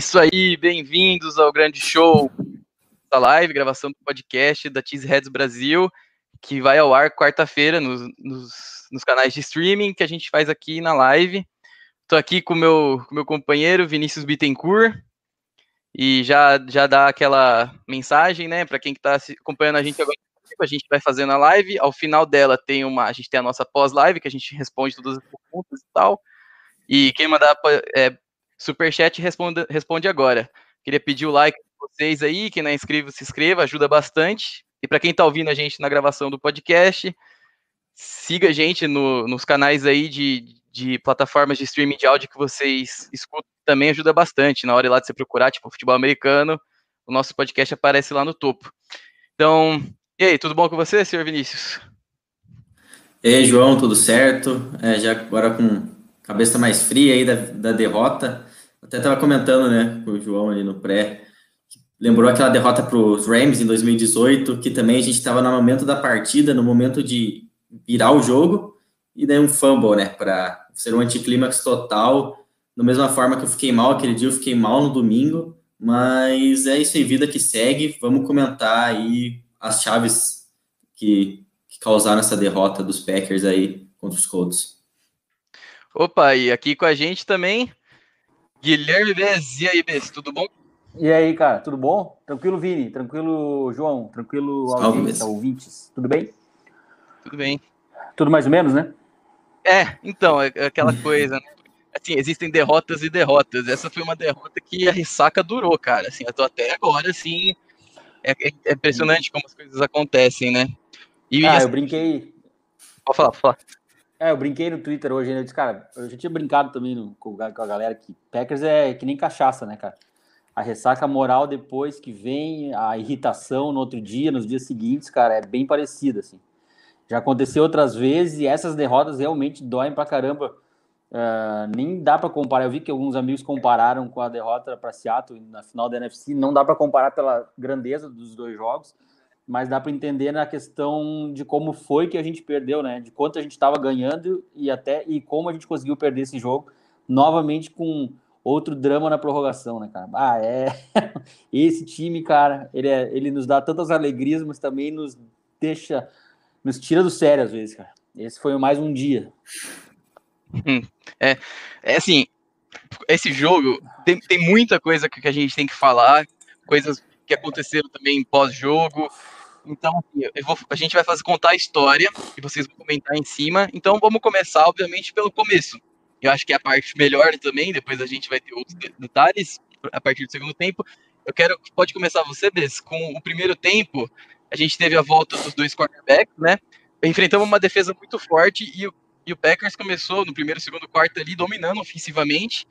Isso aí, bem-vindos ao grande show da live, gravação do podcast da Cheese Heads Brasil, que vai ao ar quarta-feira nos, nos, nos, canais de streaming que a gente faz aqui na live. Estou aqui com meu, o meu companheiro Vinícius Bittencourt e já, já dá aquela mensagem, né, para quem está acompanhando a gente agora. A gente vai fazendo a live, ao final dela tem uma, a gente tem a nossa pós-live, que a gente responde todas as perguntas e tal. E quem mandar é, Superchat responde, responde agora. Queria pedir o like de vocês aí, quem não é inscrito, se inscreva, ajuda bastante. E para quem está ouvindo a gente na gravação do podcast, siga a gente no, nos canais aí de, de plataformas de streaming de áudio que vocês escutam, também ajuda bastante. Na hora lá de você procurar, tipo, futebol americano, o nosso podcast aparece lá no topo. Então, e aí, tudo bom com você, senhor Vinícius? E aí, João, tudo certo? É, já agora com cabeça mais fria aí da, da derrota, até estava comentando, né, com o João ali no pré, lembrou aquela derrota para os Rams em 2018, que também a gente estava no momento da partida, no momento de virar o jogo, e daí um fumble, né, para ser um anticlímax total, da mesma forma que eu fiquei mal aquele dia, eu fiquei mal no domingo, mas é isso aí, vida que segue, vamos comentar aí as chaves que, que causaram essa derrota dos Packers aí contra os Colts. Opa, e aqui com a gente também, Guilherme Bez, e aí, Bez, tudo bom? E aí, cara, tudo bom? Tranquilo, Vini? Tranquilo, João? Tranquilo, audiência, ouvintes? Tudo bem? Tudo bem. Tudo mais ou menos, né? É, então, é, é aquela coisa, né? Assim, existem derrotas e derrotas. Essa foi uma derrota que a ressaca durou, cara. Assim, eu tô até agora, assim, é, é impressionante como as coisas acontecem, né? E, ah, assim, eu brinquei... Pode falar, pode falar. É, eu brinquei no Twitter hoje, né? Eu disse, cara, eu já tinha brincado também no, com, com a galera que Packers é que nem cachaça, né, cara? A ressaca moral depois que vem, a irritação no outro dia, nos dias seguintes, cara, é bem parecida, assim. Já aconteceu outras vezes e essas derrotas realmente doem pra caramba. Uh, nem dá para comparar. Eu vi que alguns amigos compararam com a derrota para Seattle na final da NFC. Não dá para comparar pela grandeza dos dois jogos, mas dá para entender na questão de como foi que a gente perdeu, né? De quanto a gente estava ganhando e até e como a gente conseguiu perder esse jogo novamente com outro drama na prorrogação, né, cara? Ah, é esse time, cara, ele é, ele nos dá tantas alegrias, mas também nos deixa nos tira do sério às vezes, cara. Esse foi mais um dia. Hum, é, é assim, esse jogo tem, tem muita coisa que a gente tem que falar, coisas que aconteceram também pós-jogo, então, assim, vou, a gente vai fazer contar a história e vocês vão comentar em cima. Então, vamos começar, obviamente, pelo começo. Eu acho que é a parte melhor também. Depois a gente vai ter outros detalhes a partir do segundo tempo. Eu quero, pode começar você, Bess, com o primeiro tempo. A gente teve a volta dos dois quarterbacks, né? Enfrentamos uma defesa muito forte e o, e o Packers começou no primeiro segundo quarto ali dominando ofensivamente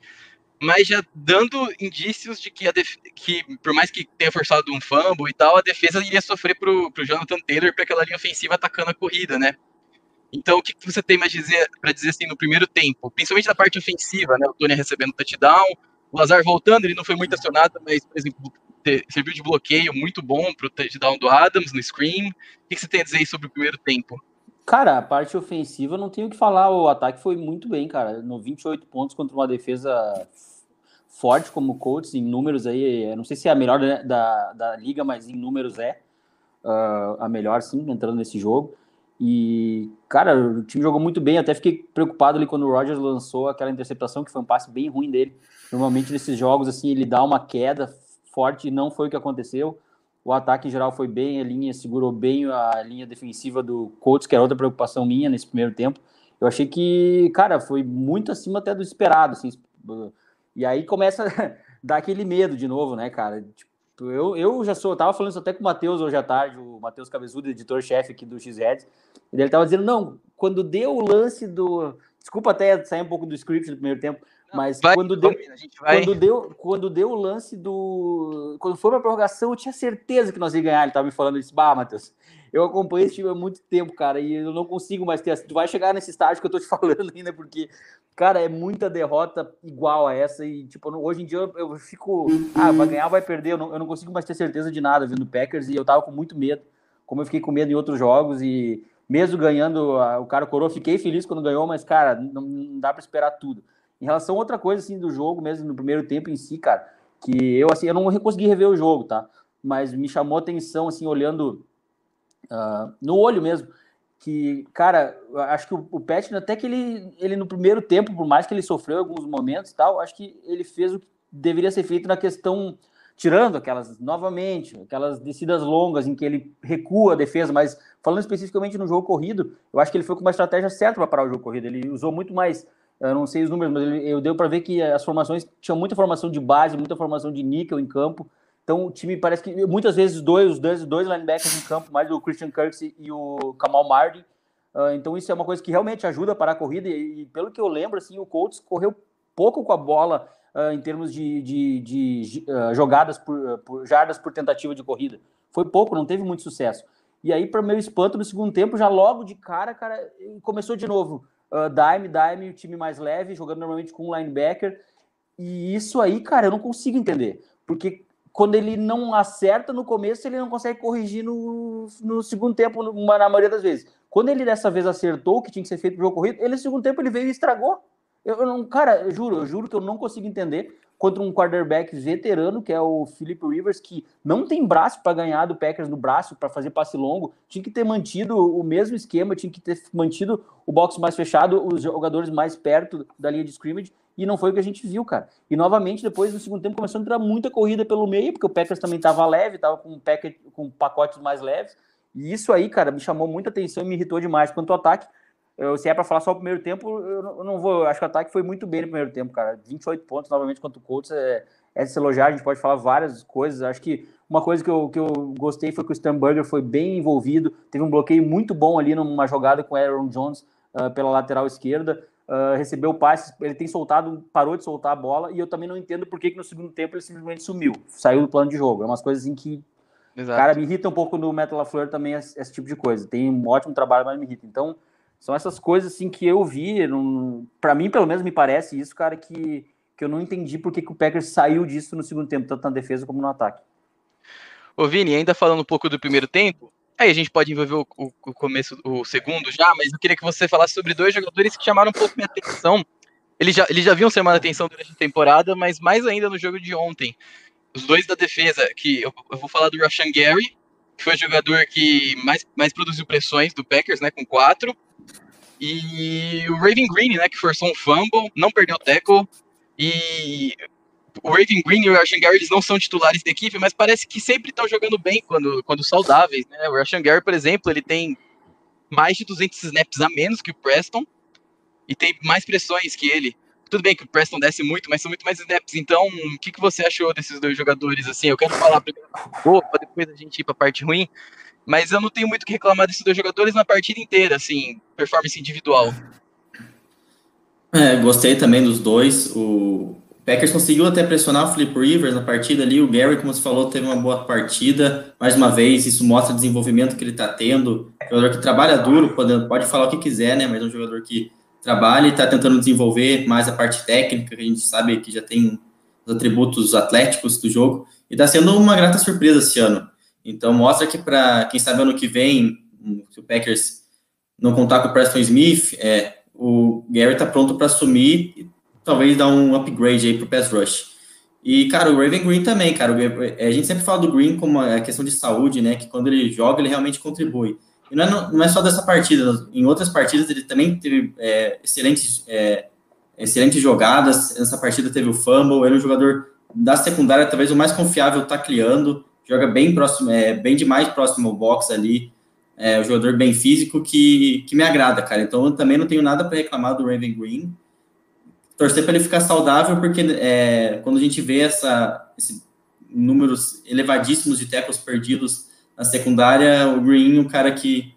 mas já dando indícios de que, que, por mais que tenha forçado um fumble e tal, a defesa iria sofrer pro, pro Jonathan Taylor para aquela linha ofensiva atacando a corrida, né? Então, o que, que você tem mais dizer para dizer assim no primeiro tempo, principalmente na parte ofensiva, né? O Tony recebendo touchdown, o Lazar voltando, ele não foi muito acionado, mas, por exemplo, serviu de bloqueio muito bom para o touchdown do Adams no screen. O que, que você tem a dizer sobre o primeiro tempo? Cara, a parte ofensiva não tenho o que falar. O ataque foi muito bem, cara. No 28 pontos contra uma defesa forte como Colts em números aí. Não sei se é a melhor da, da, da liga, mas em números é uh, a melhor, sim, entrando nesse jogo. E, cara, o time jogou muito bem. Até fiquei preocupado ali quando o Rogers lançou aquela interceptação, que foi um passe bem ruim dele. Normalmente nesses jogos, assim, ele dá uma queda forte não foi o que aconteceu. O ataque em geral foi bem, a linha segurou bem a linha defensiva do Colts, que era outra preocupação minha nesse primeiro tempo. Eu achei que, cara, foi muito acima até do esperado, assim. E aí começa a dar aquele medo de novo, né, cara? Tipo, eu, eu já sou, eu tava falando isso até com o Matheus hoje à tarde, o Matheus Cabezudo, editor-chefe aqui do X-Red, e ele tava dizendo, não, quando deu o lance do... Desculpa até sair um pouco do script do primeiro tempo, mas vai, quando, deu, quando, deu, quando deu o lance do. Quando foi pra prorrogação, eu tinha certeza que nós ia ganhar. Ele tava me falando isso. Bah, Matheus, eu acompanhei esse time há muito tempo, cara, e eu não consigo mais ter. Tu vai chegar nesse estágio que eu tô te falando ainda, porque, cara, é muita derrota igual a essa. E, tipo, hoje em dia eu, eu fico. Ah, vai ganhar, vai perder. Eu não, eu não consigo mais ter certeza de nada vendo Packers, e eu tava com muito medo, como eu fiquei com medo em outros jogos, e mesmo ganhando o cara coroa, fiquei feliz quando ganhou, mas, cara, não, não dá para esperar tudo. Em relação a outra coisa, assim, do jogo mesmo, no primeiro tempo em si, cara, que eu, assim, eu não consegui rever o jogo, tá? Mas me chamou atenção, assim, olhando uh, no olho mesmo, que, cara, acho que o, o até que ele, ele no primeiro tempo, por mais que ele sofreu alguns momentos e tal, acho que ele fez o que deveria ser feito na questão, tirando aquelas, novamente, aquelas descidas longas em que ele recua a defesa, mas falando especificamente no jogo corrido, eu acho que ele foi com uma estratégia certa para parar o jogo corrido. Ele usou muito mais, eu não sei os números, mas ele, eu deu para ver que as formações tinham muita formação de base, muita formação de níquel em campo. Então o time parece que muitas vezes dois, dois, dois linebackers em campo, mais o Christian Kirksey e o Kamal Mardi. Uh, então isso é uma coisa que realmente ajuda a parar a corrida e, e, pelo que eu lembro, assim, o Colts correu pouco com a bola uh, em termos de, de, de uh, jogadas por, por jardas por tentativa de corrida. Foi pouco, não teve muito sucesso. E aí, para meu espanto, no segundo tempo, já logo de cara, cara, começou de novo. Dime, dime, o time mais leve, jogando normalmente com um linebacker. E isso aí, cara, eu não consigo entender. Porque quando ele não acerta no começo, ele não consegue corrigir no, no segundo tempo, na maioria das vezes. Quando ele dessa vez acertou o que tinha que ser feito no jogo corrido, ele no segundo tempo ele veio e estragou. Eu, eu não, cara, eu juro, eu juro que eu não consigo entender contra um quarterback veterano, que é o Philip Rivers, que não tem braço para ganhar do Packers no braço, para fazer passe longo, tinha que ter mantido o mesmo esquema, tinha que ter mantido o box mais fechado, os jogadores mais perto da linha de scrimmage, e não foi o que a gente viu, cara. E novamente, depois no segundo tempo, começou a entrar muita corrida pelo meio, porque o Packers também estava leve, estava com, com pacotes mais leves, e isso aí, cara, me chamou muita atenção e me irritou demais. Quanto ao ataque, eu, se é para falar só o primeiro tempo, eu não vou. Acho que o ataque foi muito bem no primeiro tempo, cara. 28 pontos novamente contra o Colts é, é se elogiar. A gente pode falar várias coisas. Acho que uma coisa que eu, que eu gostei foi que o Sternberger foi bem envolvido. Teve um bloqueio muito bom ali numa jogada com o Aaron Jones uh, pela lateral esquerda. Uh, recebeu o passe, ele tem soltado, parou de soltar a bola, e eu também não entendo por que, que no segundo tempo ele simplesmente sumiu, saiu do plano de jogo. É umas coisas em que Exato. Cara, me irrita um pouco no Metal LaFleur também esse, esse, tipo de coisa. Tem um ótimo trabalho, mas me irrita. Então, são essas coisas assim que eu vi, para mim pelo menos me parece isso, cara, que, que eu não entendi por que, que o Packers saiu disso no segundo tempo, tanto na defesa como no ataque. Ô Vini, ainda falando um pouco do primeiro tempo, aí a gente pode envolver o, o, o começo, o segundo já, mas eu queria que você falasse sobre dois jogadores que chamaram um pouco minha atenção. Eles já, eles já haviam chamado a atenção durante a temporada, mas mais ainda no jogo de ontem. Os dois da defesa, que eu, eu vou falar do Rashan Gary, que foi o jogador que mais, mais produziu pressões do Packers, né, com quatro. E o Raven Green, né, que forçou um fumble, não perdeu o tackle. E o Raven Green e o Rashan Gary, eles não são titulares da equipe, mas parece que sempre estão jogando bem quando, quando saudáveis, né? O Rashan Gary, por exemplo, ele tem mais de 200 snaps a menos que o Preston e tem mais pressões que ele. Tudo bem que o Preston desce muito, mas são muito mais snaps. Então, o que, que você achou desses dois jogadores? Assim, eu quero falar primeiro boa, depois a gente ir para a parte ruim. Mas eu não tenho muito o que reclamar desses dois jogadores na partida inteira, assim, performance individual. É, gostei também dos dois. O Packers conseguiu até pressionar o Flip Rivers na partida ali. O Gary, como você falou, teve uma boa partida. Mais uma vez, isso mostra o desenvolvimento que ele está tendo. Jogador que trabalha duro, pode, pode falar o que quiser, né? Mas é um jogador que trabalha e está tentando desenvolver mais a parte técnica, que a gente sabe que já tem os atributos atléticos do jogo. E está sendo uma grata surpresa esse ano. Então mostra que para quem sabe ano que vem, se o Packers não contar com o Preston Smith, é, o Gary está pronto para assumir talvez dar um upgrade aí para o pass rush. E, cara, o Raven Green também, cara. A gente sempre fala do Green como a questão de saúde, né? Que quando ele joga, ele realmente contribui. E não é, não é só dessa partida, em outras partidas ele também teve é, excelentes, é, excelentes jogadas. Nessa partida teve o fumble, ele é um jogador da secundária, talvez o mais confiável tacleando joga bem próximo, é, bem demais próximo ao box ali, é um jogador bem físico que, que me agrada, cara. Então eu também não tenho nada para reclamar do Raven Green. Torcer para ele ficar saudável, porque é, quando a gente vê essa, esse números elevadíssimos de tackles perdidos na secundária, o Green é um cara que,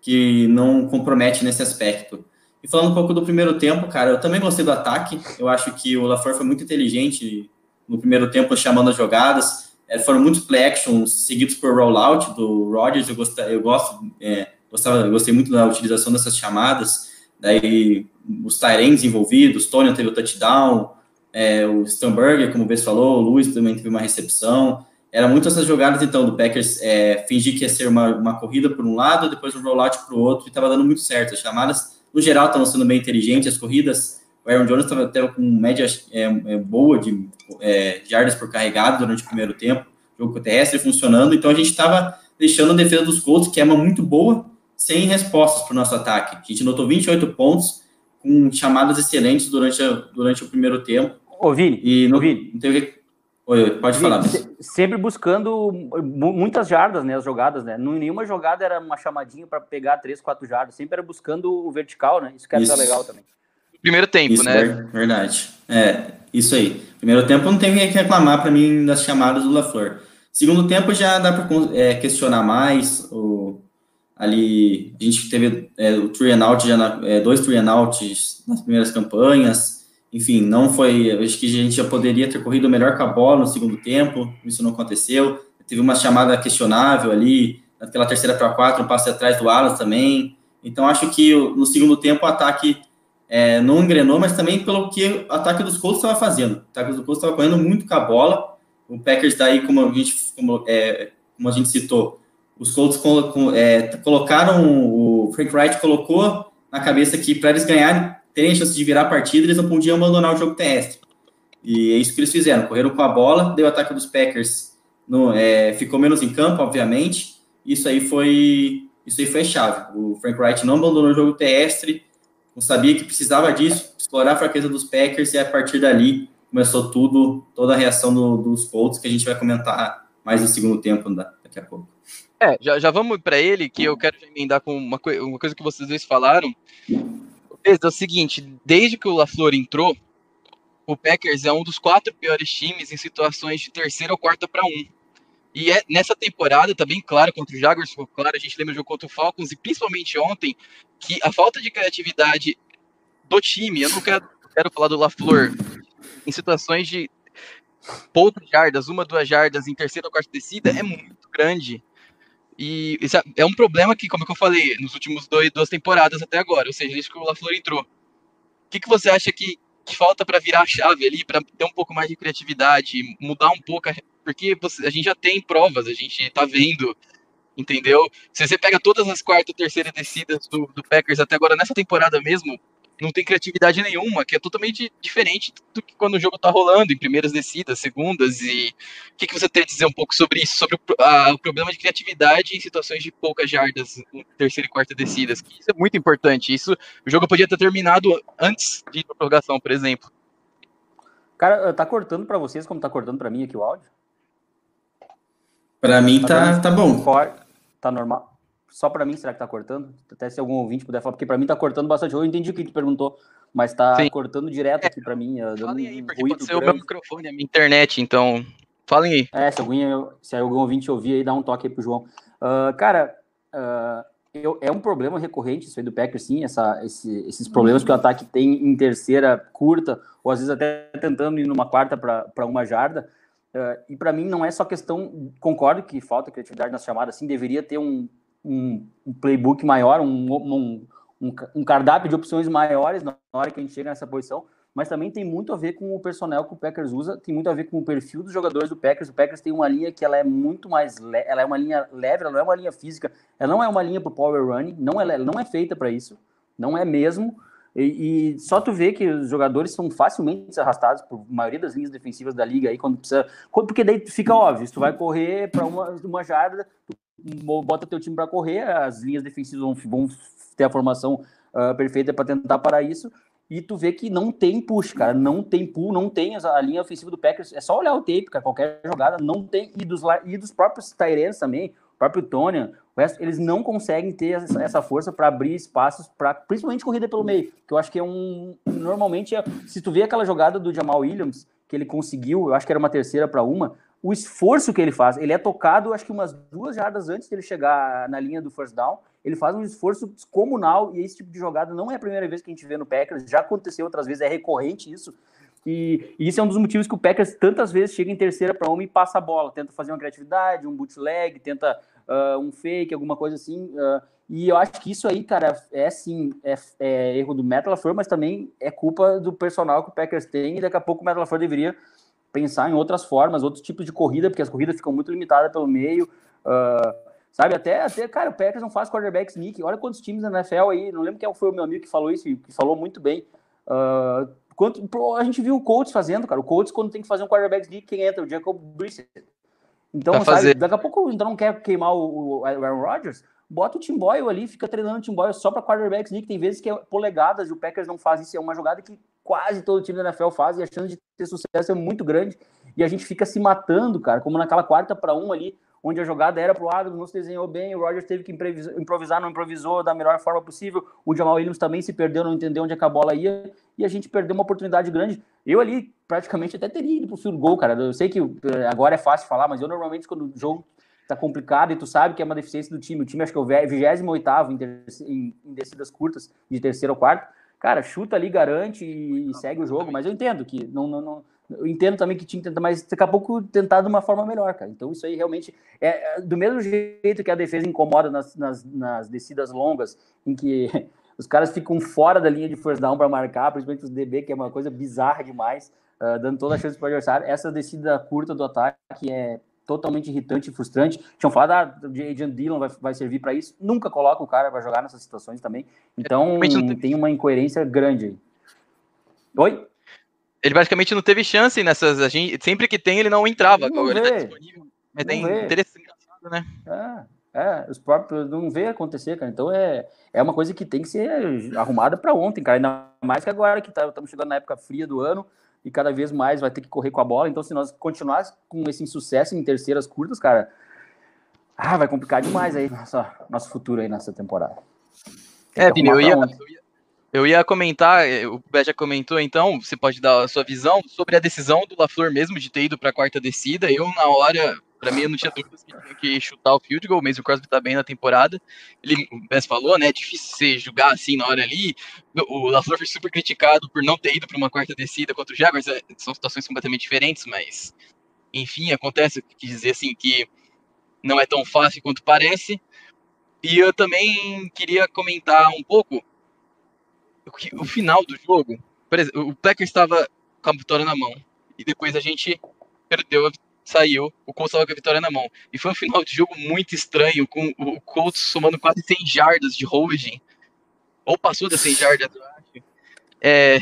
que não compromete nesse aspecto. E falando um pouco do primeiro tempo, cara, eu também gostei do ataque. Eu acho que o LaFleur foi muito inteligente no primeiro tempo, chamando as jogadas é, foram muitos play actions seguidos por rollout do Rodgers. Eu, gostei, eu gosto, é, gostava, eu gostei muito da utilização dessas chamadas. Daí os Tyrants envolvidos, Tony teve o touchdown, é, o Stamberger, como o Bess falou, o Luiz também teve uma recepção. Era muito essas jogadas, então, do Packers é, fingir que ia ser uma, uma corrida por um lado, depois um rollout para o outro, e estava dando muito certo. As chamadas, no geral, estavam sendo bem inteligentes, as corridas O Aaron Jones estava com média é, é, boa de é, jardas por carregado durante o primeiro tempo, jogo terrestre funcionando, então a gente estava deixando a defesa dos Colts, que é uma muito boa, sem respostas para o nosso ataque. A gente notou 28 pontos, com chamadas excelentes durante, a, durante o primeiro tempo. Ô, Vini, e não, Vini. Não teve... Oi, pode Vini, falar. Mas... Sempre buscando muitas jardas, né, as jogadas, né? Nenhuma jogada era uma chamadinha para pegar três, quatro jardas, sempre era buscando o vertical, né? Isso que era legal também. Primeiro tempo, isso, né? Verdade. É, isso aí. Primeiro tempo não tem que reclamar para mim das chamadas do LaFleur. Segundo tempo já dá para é, questionar mais. O, ali a gente teve é, o three and out, já na, é, dois three and outs nas primeiras campanhas. Enfim, não foi. Acho que a gente já poderia ter corrido melhor com a bola no segundo tempo. Isso não aconteceu. Teve uma chamada questionável ali, naquela terceira para quatro, um passe atrás do Alas também. Então acho que no segundo tempo o ataque é, não engrenou, mas também pelo que o ataque dos Colts estava fazendo. O ataque dos Colts estava correndo muito com a bola o Packers daí, como a gente, como, é, como a gente citou, os Colts é, colocaram, o Frank Wright colocou na cabeça que para eles ganharem, terem chance de virar a partida, eles não podiam abandonar o jogo terrestre. E é isso que eles fizeram, correram com a bola, deu o ataque dos Packers, no, é, ficou menos em campo, obviamente, isso aí foi isso aí foi chave. O Frank Wright não abandonou o jogo terrestre, não sabia que precisava disso, explorar a fraqueza dos Packers e a partir dali começou tudo, toda a reação do, dos Colts, que a gente vai comentar mais no segundo tempo daqui a pouco. É, já, já vamos para ele, que eu quero emendar com uma, uma coisa que vocês dois falaram. É o seguinte, desde que o LaFleur entrou, o Packers é um dos quatro piores times em situações de terceira ou quarta para um. E é, nessa temporada, tá bem claro, contra o Jaguars, claro, a gente lembra do jogo contra o Falcons, e principalmente ontem, que a falta de criatividade do time, eu não quero, quero falar do LaFleur, em situações de poucas jardas, uma, duas jardas em terceira ou quarta descida, é muito grande. E é, é um problema que, como é eu falei, nos últimos dois, duas temporadas até agora, ou seja, desde que o LaFleur entrou. O que, que você acha que, que falta para virar a chave ali, para ter um pouco mais de criatividade, mudar um pouco? A, porque você, a gente já tem provas, a gente está vendo, entendeu? Se você pega todas as quarta e terceira descidas do, do Packers até agora, nessa temporada mesmo, não tem criatividade nenhuma, que é totalmente diferente do que quando o jogo tá rolando, em primeiras descidas, segundas, e o que, que você tem a dizer um pouco sobre isso, sobre o, a, o problema de criatividade em situações de poucas jardas, terceira e quarta descidas, que isso é muito importante, isso, o jogo podia ter terminado antes de ir pra prorrogação, por exemplo. Cara, tá cortando para vocês como tá cortando para mim aqui o áudio? Para mim tá, tá, tá bom. Tá normal? Só para mim, será que tá cortando? Até se algum ouvinte puder falar, porque para mim tá cortando bastante. Eu entendi o que tu perguntou, mas tá Sim. cortando direto aqui para mim. Falem aí, porque pode ser o meu microfone, a minha internet, então falem aí. É, se algum, se algum ouvinte ouvir aí, dá um toque aí pro João. Uh, cara, uh, eu, é um problema recorrente isso aí do Packers, sim, essa, esse, esses problemas que o ataque tem em terceira curta, ou às vezes até tentando ir numa quarta para uma jarda. Uh, e para mim não é só questão, concordo que falta criatividade nas chamadas, sim, deveria ter um, um, um playbook maior, um, um, um, cardápio de opções maiores na hora que a gente chega nessa posição, mas também tem muito a ver com o personnel que o Packers usa, tem muito a ver com o perfil dos jogadores do Packers. O Packers tem uma linha que ela é muito mais, ela é uma linha leve, ela não é uma linha física, ela não é uma linha para power running, não é, não é feita para isso, não é mesmo. E, e, só tu vê que os jogadores são facilmente arrastados por maioria das linhas defensivas da liga aí quando precisa, porque daí fica óbvio, se tu vai correr para uma, uma jarda, tu bota teu time para correr, as linhas defensivas vão, vão ter a formação uh, perfeita para tentar parar isso. E tu vê que não tem push, cara. Não tem pull, não tem a linha ofensiva do Packers. É só olhar o tape, cara. Qualquer jogada não tem. E dos, e dos próprios Tyrants também, o próprio Tony, o resto, eles não conseguem ter essa, essa força para abrir espaços, para principalmente corrida pelo meio. Que eu acho que é um. Normalmente, é, se tu vê aquela jogada do Jamal Williams, que ele conseguiu, eu acho que era uma terceira para uma, o esforço que ele faz. Ele é tocado, acho que umas duas jardas antes dele chegar na linha do first down. Ele faz um esforço descomunal e esse tipo de jogada não é a primeira vez que a gente vê no Packers, já aconteceu outras vezes, é recorrente isso. E, e isso é um dos motivos que o Packers tantas vezes chega em terceira para uma e passa a bola, tenta fazer uma criatividade, um bootleg, tenta uh, um fake, alguma coisa assim. Uh, e eu acho que isso aí, cara, é sim, é, é erro do Metal mas também é culpa do personal que o Packers tem e daqui a pouco o Metal deveria pensar em outras formas, outros tipos de corrida, porque as corridas ficam muito limitadas pelo meio. Uh, sabe, até, até, cara, o Packers não faz quarterback sneak. Olha quantos times na NFL aí, não lembro quem foi o meu amigo que falou isso, que falou muito bem. Uh, quanto, a gente viu o Colts fazendo, cara. O Colts, quando tem que fazer um quarterback league, quem entra? O Jacob Brissett. Então, sabe, fazer. daqui a pouco então não quer queimar o, o Aaron Rodgers, bota o Tim Boyle ali, fica treinando o Tim Boyle só para quarterbacks league. Tem vezes que é polegadas e o Packers não faz isso. É uma jogada que quase todo time da NFL faz e a chance de ter sucesso é muito grande. E a gente fica se matando, cara, como naquela quarta para um ali, onde a jogada era para o lado, não se desenhou bem, o Rogers teve que improvisar, não improvisou da melhor forma possível, o Jamal Williams também se perdeu, não entendeu onde é a bola ia, e a gente perdeu uma oportunidade grande. Eu ali, praticamente, até teria ido pro field goal, cara. Eu sei que eh, agora é fácil falar, mas eu normalmente, quando o jogo tá complicado e tu sabe que é uma deficiência do time, o time acho que é o 28 em, em, em descidas curtas, de terceiro ou quarto, cara, chuta ali, garante e, segue o jogo, mas eu entendo que não, não, não eu entendo também que tinha que tentar, mas daqui a pouco tentar de uma forma melhor, cara. Então isso aí realmente é, é do mesmo jeito que a defesa incomoda nas, nas, nas descidas longas, em que os caras ficam fora da linha de first down para marcar, principalmente os DB, que é uma coisa bizarra demais, uh, dando toda a chance para o adversário. Essa descida curta do ataque é totalmente irritante e frustrante. Tinham falado, ah, Adrian Dillon vai, vai servir para isso. Nunca coloca o cara para jogar nessas situações também. Então, tem uma incoerência grande aí. Oi? Ele basicamente não teve chance nessas. A gente, sempre que tem, ele não entrava. Não ele tá disponível. Mas é interessante, engraçado, né? É, é, os próprios não vê acontecer, cara. Então é, é uma coisa que tem que ser arrumada para ontem, cara. Ainda mais que agora que tá, estamos chegando na época fria do ano e cada vez mais vai ter que correr com a bola. Então, se nós continuarmos com esse insucesso em terceiras curtas, cara, ah, vai complicar demais aí nossa, nosso futuro aí nessa temporada. é, Vini, eu ia, eu ia, eu ia comentar, eh, o Bé já comentou, então, você pode dar a sua visão sobre a decisão do LaFleur mesmo de ter ido para a quarta descida. Eu, na hora, para mim, eu não tinha dúvidas que tinha que chutar o field goal, mesmo o Crosby tá bem na temporada. Ele, o Bess falou, né, é difícil você jogar assim na hora ali. O LaFleur foi super criticado por não ter ido para uma quarta descida contra o Jaguars, é, são situações completamente diferentes, mas, enfim, acontece, quis dizer assim, que não é tão fácil quanto parece. E eu também queria comentar um pouco o final do jogo, por exemplo, o Packers estava com a vitória na mão e depois a gente perdeu, saiu, o Colts estava com a vitória na mão. E foi um final de jogo muito estranho, com o Colts somando quase 100 jardas de holding, ou passou das 100 jardas, eu acho. É,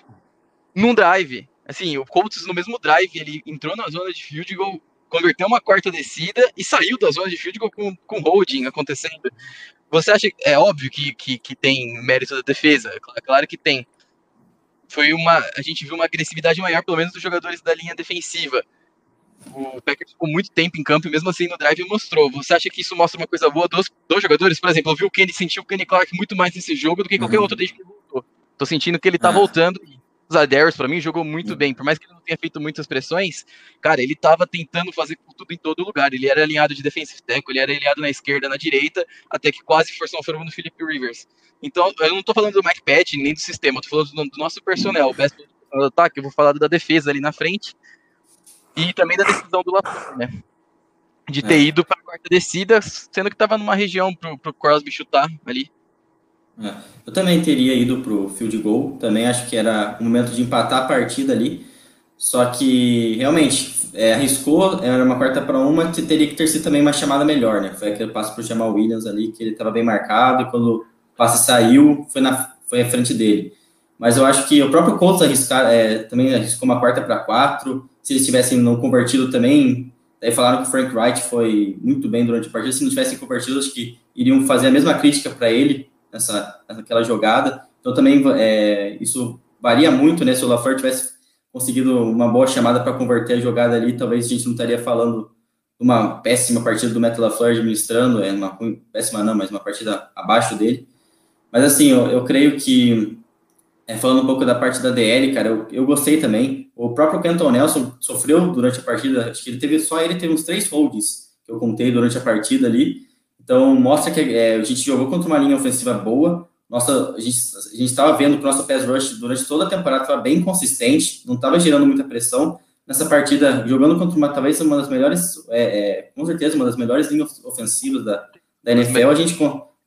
num drive, assim, o Colts no mesmo drive, ele entrou na zona de field goal, converteu uma quarta descida e saiu da zona de field goal com, com holding acontecendo. Você acha é óbvio que, que, que tem mérito da defesa? Claro que tem. Foi uma. A gente viu uma agressividade maior, pelo menos, dos jogadores da linha defensiva. O Packers ficou muito tempo em campo e mesmo assim no drive mostrou. Você acha que isso mostra uma coisa boa dos, dos jogadores? Por exemplo, eu vi o Kenny sentiu o Kenny Clark muito mais nesse jogo do que qualquer uhum. outro desde que ele voltou. Tô sentindo que ele tá uhum. voltando Zadarius, para mim, jogou muito bem. Por mais que ele não tenha feito muitas pressões, cara, ele tava tentando fazer tudo em todo lugar. Ele era alinhado de defensive tackle, ele era alinhado na esquerda, na direita, até que quase forçou um fenômeno no Philip Rivers. Então, eu não tô falando do Mike Patch, nem do sistema, eu tô falando do, do nosso personnel, o best do ataque, eu vou falar da defesa ali na frente. E também da decisão do Lafayette, né? De ter é. ido para a quarta descida, sendo que tava numa região pro, pro Crosby chutar ali. É. Eu também teria ido pro field goal, também acho que era o momento de empatar a partida ali, só que realmente é, arriscou, era uma quarta para uma, que teria que ter sido também uma chamada melhor, né? Foi aquele passo para Jamal Williams ali, que ele estava bem marcado, e quando o passe saiu, foi, na, foi à frente dele. Mas eu acho que o próprio Colts arriscar, é, também arriscou uma quarta para quatro, se eles tivessem não convertido também, daí falaram que o Frank Wright foi muito bem durante a partida, se não tivessem convertido, acho que iriam fazer a mesma crítica para ele, nessa, naquela jogada. Então também é, isso varia muito, né? Se o LaFleur tivesse conseguido uma boa chamada para converter a jogada ali, talvez a gente não estaria falando uma péssima partida do Metal LaFleur administrando, é uma péssima não, mas uma partida abaixo dele. Mas assim, eu, eu creio que é, falando um pouco da parte da DL, cara, eu, eu gostei também. O próprio Canton Nelson sofreu durante a partida, acho que ele teve só ele teve uns três holdings que eu contei durante a partida ali. Então, mostra que é, a gente jogou contra uma linha ofensiva boa. Nossa, a gente estava vendo que o nosso pass rush durante toda a temporada estava bem consistente, não estava gerando muita pressão. Nessa partida, jogando contra uma, talvez uma das melhores, é, é, com certeza, uma das melhores linhas ofensivas da, da NFL, a gente,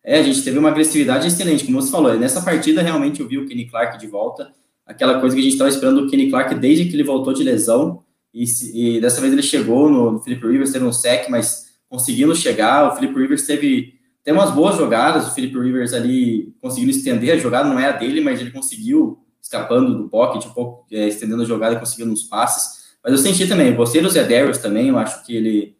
é, a gente teve uma agressividade excelente, como você falou. Nessa partida, realmente, eu vi o Kenny Clark de volta, aquela coisa que a gente estava esperando do Kenny Clark desde que ele voltou de lesão, e, e dessa vez ele chegou no, no Philip Rivers, teve um sec, mas conseguindo chegar. O Felipe Rivers teve tem umas boas jogadas, o Felipe Rivers ali conseguindo estender a jogada, não é a dele, mas ele conseguiu escapando do pocket, um pouco é, estendendo a jogada, conseguindo uns passes. Mas eu senti também, gostei do Zé Darius também, eu acho que ele,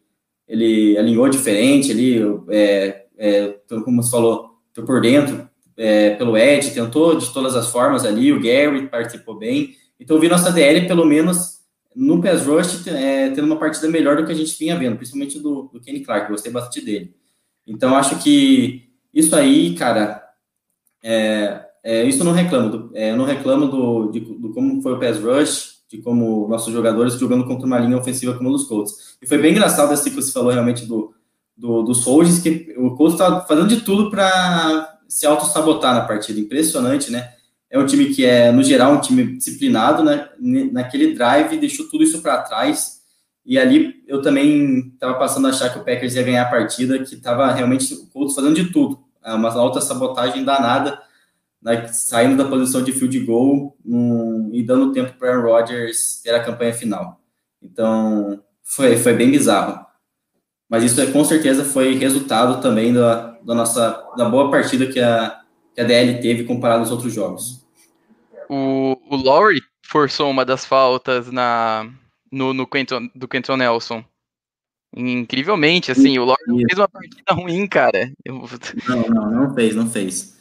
ele alinhou diferente ali, é, é, como você falou, por dentro, é, pelo Ed, tentou de todas as formas ali, o Gary participou bem. Então eu vi nossa DL, pelo menos no pass rush, é, tendo uma partida melhor do que a gente vinha vendo, principalmente do, do Kenny Clark, gostei bastante dele. Então acho que isso aí, cara, é, é, isso eu não reclamo, do, é, eu não reclamo do, de, do como foi o pass rush, de como nossos jogadores jogando contra uma linha ofensiva como a dos Colts. E foi bem engraçado esse que você falou realmente do, do, dos Soldiers, que o Colts estava fazendo de tudo para se auto-sabotar na partida. Impressionante, né? É um time que é, no geral, um time disciplinado, né? Naquele drive, deixou tudo isso para trás. E ali eu também estava passando a achar que o Packers ia ganhar a partida, que estava realmente o Colts fazendo de tudo. É uma alta sabotagem danada, né? saindo da posição de field goal um, e dando tempo para Aaron Rodgers ter a campanha final. Então, foi, foi bem bizarro. Mas isso é, com certeza foi resultado também da, da nossa da boa partida que a, que a DL teve comparado aos outros jogos. O, o Lowry forçou uma das faltas na no, no Quentin, do Quentin Nelson. Incrivelmente, assim, o Lowry fez uma partida ruim, cara. Eu... Não, não, não fez, não fez.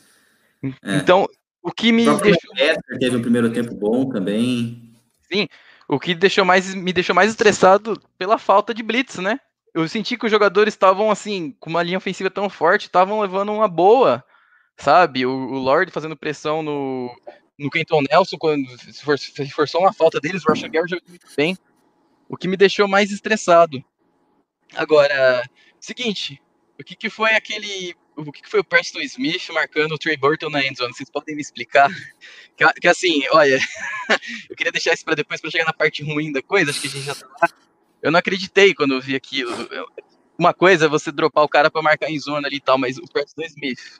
É. Então, o que me o deixou. teve um primeiro tempo bom também. Sim, o que deixou mais, me deixou mais estressado pela falta de blitz, né? Eu senti que os jogadores estavam assim, com uma linha ofensiva tão forte, estavam levando uma boa, sabe? O, o Lord fazendo pressão no, no Kenton Nelson, quando se, for, se forçou uma falta deles, o Russian Gary jogou muito bem, o que me deixou mais estressado. Agora, seguinte, o que, que foi aquele. O que, que foi o Preston Smith marcando o Trey Burton na endzone? Vocês podem me explicar? Que, que assim, olha, eu queria deixar isso para depois, para chegar na parte ruim da coisa, acho que a gente já tá lá. Eu não acreditei quando eu vi aquilo. Uma coisa é você dropar o cara para marcar em zona ali e tal, mas o Preston Smith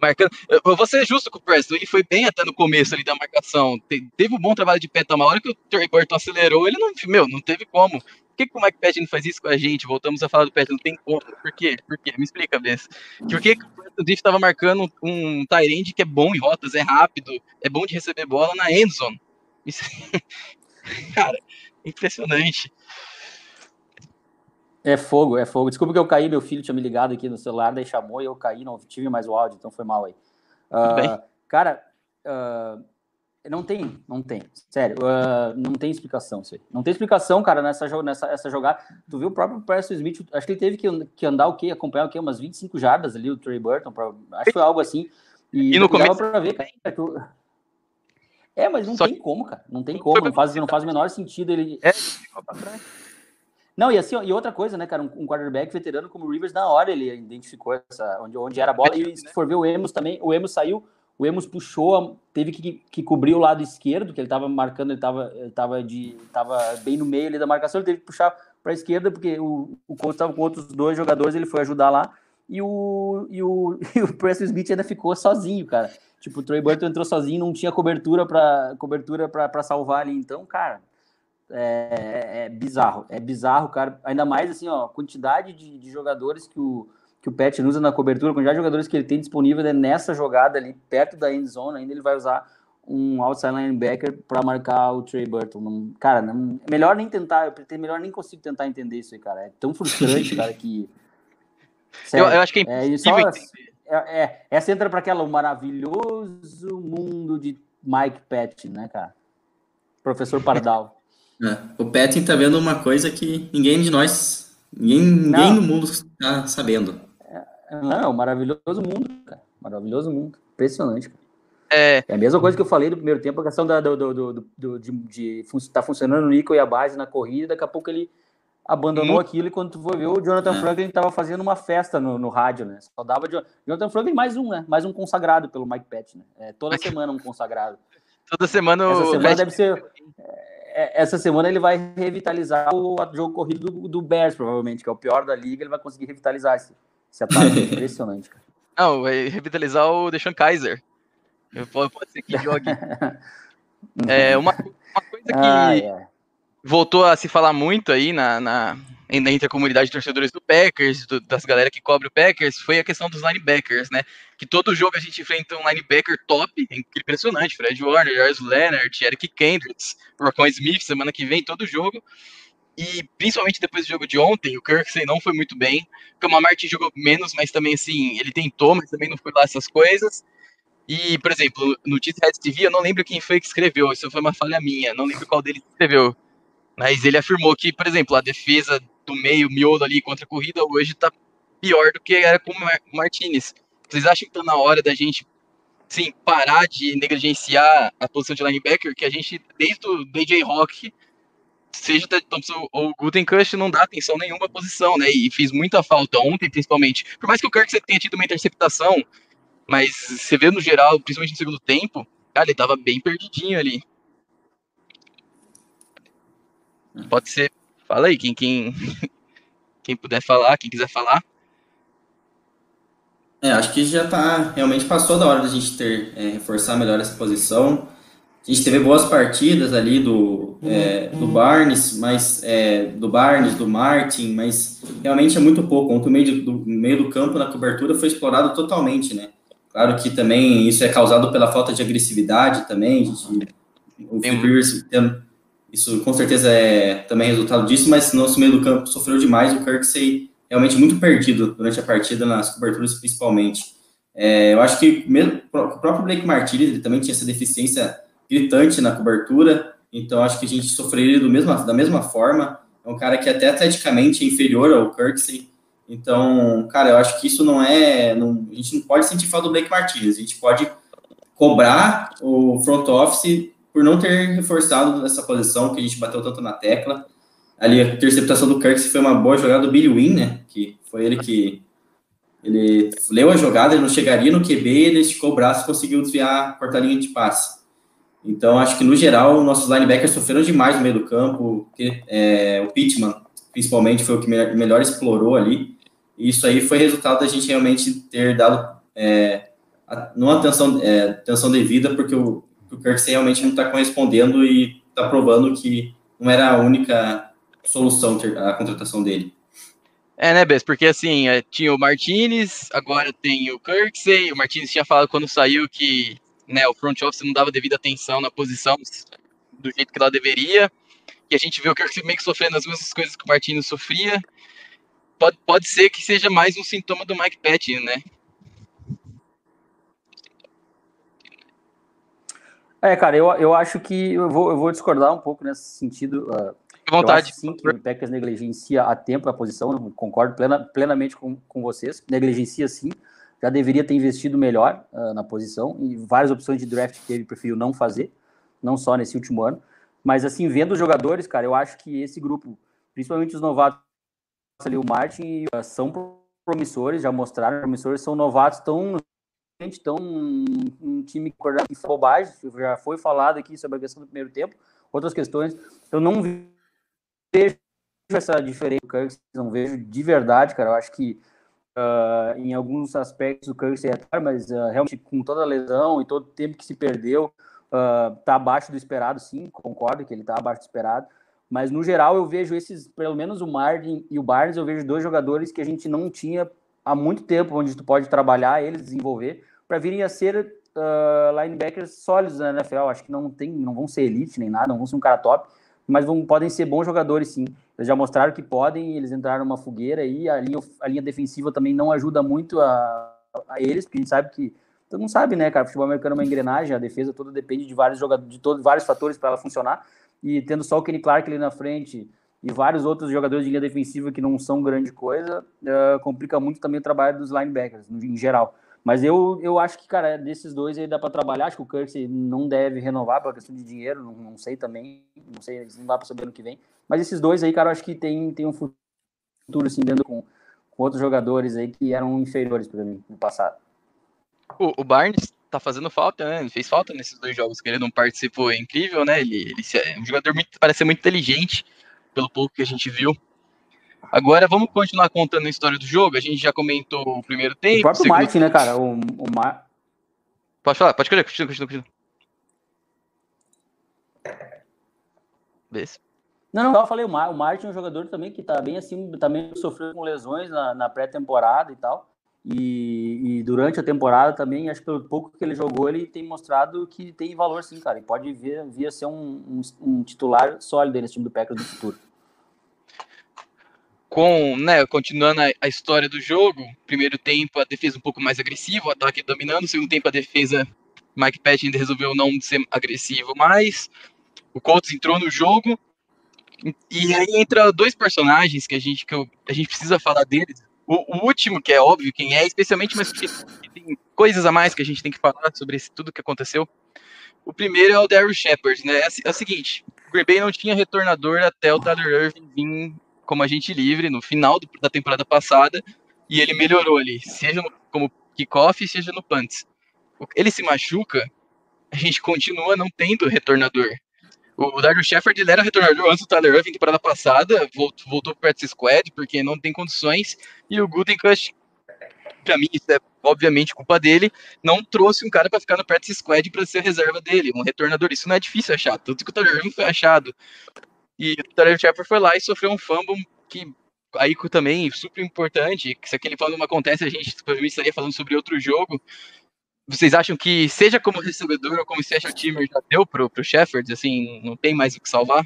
marcando. Eu vou ser justo com o Preston, ele foi bem até no começo ali da marcação. teve um bom trabalho de pé, tá? Uma hora que o Trey Burton acelerou, ele não, meu, não teve como. Por que, que o Mike Patton faz isso com a gente? Voltamos a falar do Patton, não tem como. Por quê? Por quê? Me explica, vez. Por que, que o Preston Smith estava marcando um Tyrande que é bom em rotas, é rápido, é bom de receber bola na endzone? Isso... cara, impressionante. É fogo, é fogo. Desculpa que eu caí, meu filho tinha me ligado aqui no celular, daí chamou e eu caí, não tive mais o áudio, então foi mal aí. Uh, cara, uh, não tem, não tem. Sério, uh, não tem explicação isso aí. Não tem explicação, cara, nessa, nessa essa jogada. Tu viu o próprio Preston Smith, acho que ele teve que, que andar o quê? Acompanhar o quê? Umas 25 jardas ali, o Trey Burton, pra, acho que foi algo assim. E, e no começo... pra ver, cara, tu... É, mas não Só tem que... como, cara. Não tem como, não faz, não faz o menor sentido ele... É, ficou pra trás. Não, e assim, e outra coisa, né, cara, um, um quarterback veterano como o Rivers, na hora ele identificou essa, onde, onde era a bola, e se for ver o Emos também, o Emos saiu, o Emos puxou, teve que, que cobrir o lado esquerdo, que ele estava marcando, ele estava ele tava de, tava bem no meio ali da marcação, ele teve que puxar para a esquerda, porque o, o coach estava com outros dois jogadores, ele foi ajudar lá, e o, e o, e o Preston Smith ainda ficou sozinho, cara. Tipo, o Trey Burton entrou sozinho, não tinha cobertura para cobertura para salvar ali. Então, cara, é, é, bizarro, é bizarro, cara. Ainda mais assim, ó, quantidade de, de, jogadores que o, que o Pet usa na cobertura, a quantidade de jogadores que ele tem disponível né, nessa jogada ali, perto da end zone, ainda ele vai usar um outside linebacker para marcar o Trey Burton. Cara, não, é melhor nem tentar, eu melhor nem consigo tentar entender isso aí, cara. É tão frustrante, cara, que. Sério, eu, eu, acho que é impossível é, é, é, essa entra para aquela o maravilhoso mundo de Mike Pet, né, cara? Professor Pardal. É, o Petin tá vendo uma coisa que ninguém de nós, ninguém, ninguém no mundo está sabendo. É, não, maravilhoso mundo, cara. Maravilhoso mundo. Impressionante, cara. É... é a mesma coisa que eu falei no primeiro tempo, a questão da, do, do, do, do de, de tá funcionando o Nico e a base na corrida, daqui a pouco ele abandonou hum. aquilo e quando tu foi ver, o Jonathan é. Franklin estava fazendo uma festa no, no rádio, né? Só dava de... Jonathan Franklin mais um, né? Mais um consagrado pelo Mike Pett, né? É, toda semana um consagrado. Toda semana Essa semana deve ser... É, essa semana ele vai revitalizar o jogo corrido do, do, Bears, provavelmente, que é o pior da liga, ele vai conseguir revitalizar esse, esse ataque. impressionante, cara. Não, vai revitalizar o Deshaun Kaiser. Pode, pode ser que jogue. é, uma, uma coisa que. Ah, é. voltou a se falar muito aí na, na, entre a comunidade de torcedores do Packers, do, das galera que cobre o Packers, foi a questão dos linebackers, né? Que todo jogo a gente enfrenta um linebacker top, impressionante, Fred Warner, Jarvis Leonard, Eric Kendricks, Rocco Smith, semana que vem, todo jogo. E principalmente depois do jogo de ontem, o Kirksey não foi muito bem. O Martin jogou menos, mas também assim, ele tentou, mas também não foi lá essas coisas. E, por exemplo, no Red TV, eu não lembro quem foi que escreveu, isso foi uma falha minha, não lembro qual deles escreveu. Mas ele afirmou que, por exemplo, a defesa do meio, miolo ali contra a corrida, hoje tá pior do que era com o Martinez. Vocês acham que tá na hora da gente, sim, parar de negligenciar a posição de linebacker, que a gente, desde o DJ Rock, seja o Thompson ou Gutenkust, não dá atenção nenhuma à posição, né? E fiz muita falta ontem, principalmente. Por mais que o Kirk tenha tido uma interceptação, mas você vê no geral, principalmente no segundo tempo, cara, ele tava bem perdidinho ali. Pode ser. Fala aí, quem, quem, quem puder falar, quem quiser falar. É, acho que já tá. Realmente passou da hora da gente ter, é, reforçar melhor essa posição. A gente teve boas partidas ali do, é, do Barnes, mas é, do Barnes, do Martin, mas realmente é muito pouco. Ontem o meio do, meio do campo na cobertura foi explorado totalmente, né? Claro que também isso é causado pela falta de agressividade também. Gente, o Phil Rivers isso com certeza é também resultado disso, mas nosso meio do campo sofreu demais. O Kirksey realmente muito perdido durante a partida, nas coberturas principalmente. É, eu acho que mesmo, o próprio Blake Martinez ele também tinha essa deficiência gritante na cobertura, então acho que a gente sofreria do mesmo, da mesma forma. É um cara que até atleticamente é inferior ao Kirksey. Então, cara, eu acho que isso não é. Não, a gente não pode sentir falta do Blake Martinez, a gente pode cobrar o front office por não ter reforçado essa posição que a gente bateu tanto na tecla. Ali a interceptação do Kirk foi uma boa jogada do Billy Wynn, né? Que foi ele que ele leu a jogada, ele não chegaria no QB, ele esticou o braço e conseguiu desviar a portalinha de passe. Então, acho que no geral, nossos linebackers sofreram demais no meio do campo. Que, é, o Pittman, principalmente, foi o que melhor explorou ali. E isso aí foi resultado da gente realmente ter dado é, não atenção, é, atenção devida, porque o, que o Kirksey realmente não está correspondendo e está provando que não era a única solução a contratação dele. É, né, Bess? Porque assim, é, tinha o Martinez, agora tem o Kirksey. O Martinez tinha falado quando saiu que né, o front office não dava devida atenção na posição do jeito que ela deveria. E a gente vê o Kirksey meio que sofrendo as mesmas coisas que o Martinez sofria. Pode, pode ser que seja mais um sintoma do Mike Patton, né? É, cara, eu, eu acho que eu vou, eu vou discordar um pouco nesse sentido. Uh, vontade. sim que o Packers negligencia a tempo a posição, concordo plena, plenamente com, com vocês. Negligencia sim, já deveria ter investido melhor uh, na posição e várias opções de draft que ele preferiu não fazer, não só nesse último ano. Mas assim, vendo os jogadores, cara, eu acho que esse grupo, principalmente os novatos ali, o Martin, uh, são promissores, já mostraram promissores, são novatos, estão então, um, um time que foi bobagem, já foi falado aqui sobre a questão do primeiro tempo, outras questões. Eu não vejo essa diferença não vejo de verdade, cara. Eu acho que uh, em alguns aspectos o Kirk é mas uh, realmente com toda a lesão e todo o tempo que se perdeu, uh, tá abaixo do esperado, sim, concordo que ele tá abaixo do esperado. Mas no geral eu vejo esses, pelo menos o Martin e o Barnes, eu vejo dois jogadores que a gente não tinha há muito tempo, onde tu pode trabalhar eles, desenvolver para virem a ser uh, linebackers sólidos na NFL. Acho que não tem, não vão ser elite nem nada, não vão ser um cara top, mas vão, podem ser bons jogadores sim. Eles já mostraram que podem, eles entraram numa fogueira e a linha, a linha defensiva também não ajuda muito a, a eles, porque a gente sabe que todo mundo sabe, né, cara, futebol americano é uma engrenagem, a defesa toda depende de vários jogadores, de todos vários fatores para ela funcionar. E tendo só o Kenny Clark ali na frente e vários outros jogadores de linha defensiva que não são grande coisa, uh, complica muito também o trabalho dos linebackers em geral. Mas eu, eu acho que, cara, desses dois aí dá para trabalhar. Acho que o Kirksey não deve renovar por questão de dinheiro, não, não sei também. Não sei, não dá para saber no que vem. Mas esses dois aí, cara, acho que tem, tem um futuro, assim, dentro com, com outros jogadores aí que eram inferiores para mim no passado. O, o, Barnes tá fazendo falta, né? Ele fez falta nesses dois jogos que ele não participou. É incrível, né? Ele, ele é um jogador muito, parece ser muito inteligente, pelo pouco que a gente viu. Agora vamos continuar contando a história do jogo. A gente já comentou o primeiro tempo. O próprio segundo... Martin, né, cara? O, o Mar... Pode falar, pode continua, continua, continua. Beleza. Não, não, eu falei, o, Mar, o Martin é um jogador também que tá bem assim, também sofreu com lesões na, na pré-temporada e tal. E, e, durante a temporada também, acho que pelo pouco que ele jogou, ele tem mostrado que tem valor sim, cara. E pode vir, vir a ser um, um, um titular sólido nesse time do Packers no futuro. Com, né, continuando a, a, história do jogo, primeiro tempo a defesa um pouco mais agressiva, o ataque dominando, segundo tempo a defesa, Mike Patch ainda resolveu não ser agressivo mais. O Colts entrou no jogo, e aí entra dois personagens que a gente, que eu, a gente precisa falar deles, o, o, último, que é óbvio quem é, especialmente, mas porque tem coisas a mais que a gente tem que falar sobre esse, tudo que aconteceu. O primeiro é o Daryl Shepard, né? É, é, o seguinte, o Green Bay não tinha retornador até o Tyler Irving vir como agente livre no final do, da temporada passada, e ele melhorou ali, seja no, como kickoff, seja no punts. Ele se machuca, a gente continua não tendo retornador. O Dario Shepard ele era retornador antes do Tyler Irving, temporada passada, voltou, voltou para o squad, porque não tem condições, e o Gutenkust, para mim, isso é obviamente culpa dele, não trouxe um cara para ficar no practice squad para ser reserva dele, um retornador. Isso não é difícil achar, tanto que o Tyler Irving foi achado. E o Tyler Shepard foi lá e sofreu um fumble que aí também super importante, se aquele fumble não acontece, a gente provavelmente estaria falando sobre outro jogo, vocês acham que, seja como recebedor ou como special teamer, já deu pro, pro Shepard, assim, não tem mais o que salvar?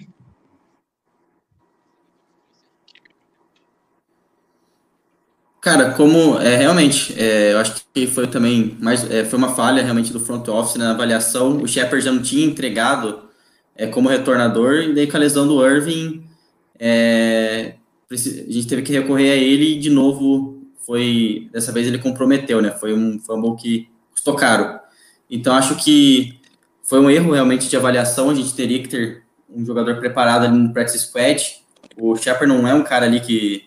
Cara, como é, realmente, é, eu acho que foi também mais é, foi uma falha realmente do front office na avaliação. O Shepard já não tinha entregado é, como retornador, e daí com a lesão do Irving, é, a gente teve que recorrer a ele e de novo foi dessa vez ele comprometeu, né? Foi um fumble que custou caro. Então, acho que foi um erro realmente de avaliação. A gente teria que ter um jogador preparado ali no practice squad. O Shepard não é um cara ali que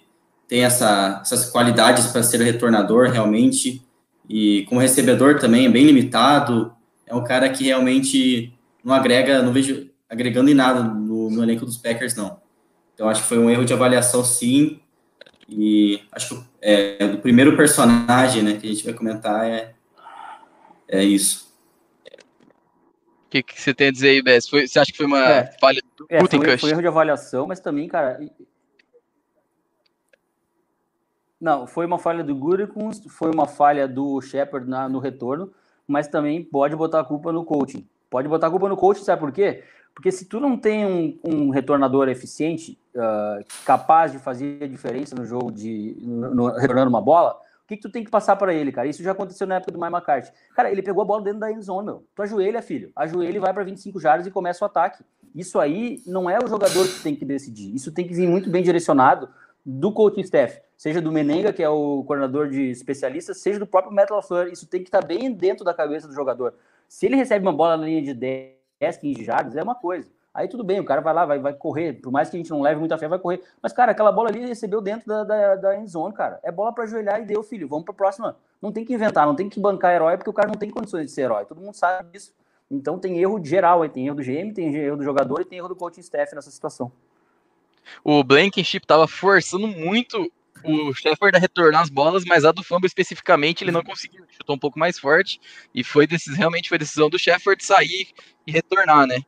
tem essa, essas qualidades para ser retornador realmente. E como recebedor também é bem limitado. É um cara que realmente não agrega, não vejo agregando em nada no, no elenco dos Packers, não. Então acho que foi um erro de avaliação, sim. E acho que é, o primeiro personagem né, que a gente vai comentar é, é isso. O que, que, você tem a dizer aí, Bess? Foi, você acha que foi uma é, falha do é, foi, foi erro de avaliação, mas também, cara. Não, foi uma falha do Gurikun, foi uma falha do Shepard na, no retorno, mas também pode botar a culpa no coaching. Pode botar a culpa no coaching, sabe por quê? Porque se tu não tem um, um retornador eficiente, uh, capaz de fazer a diferença no jogo de no, no, retornando uma bola, o que, que tu tem que passar para ele, cara? Isso já aconteceu na época do Mike McCarthy. Cara, ele pegou a bola dentro da endzone, meu. Tu ajoelha, filho. Ajoelha e vai para 25 jardas e começa o ataque. Isso aí não é o jogador que tem que decidir. Isso tem que vir muito bem direcionado do coaching staff. Seja do Menenga, que é o coordenador de especialistas, seja do próprio Metal LaFleur. Isso tem que estar tá bem dentro da cabeça do jogador. Se ele recebe uma bola na linha de 10, 15 jardas, é uma coisa. Aí tudo bem, o cara vai lá, vai, vai correr, por mais que a gente não leve muita fé, vai correr. Mas, cara, aquela bola ali recebeu dentro da, da, da endzone, cara. É bola para ajoelhar e deu, filho. Vamos para próxima. Não tem que inventar, não tem que bancar herói, porque o cara não tem condições de ser herói. Todo mundo sabe disso. Então tem erro geral aí, tem erro do GM, tem erro do jogador e tem erro do coaching staff nessa situação. O Blankenship tava forçando muito o Shepard a retornar as bolas, mas a do Fumble especificamente ele não conseguiu, chutou um pouco mais forte e foi decisão, realmente foi decisão do Shepard sair e retornar, né?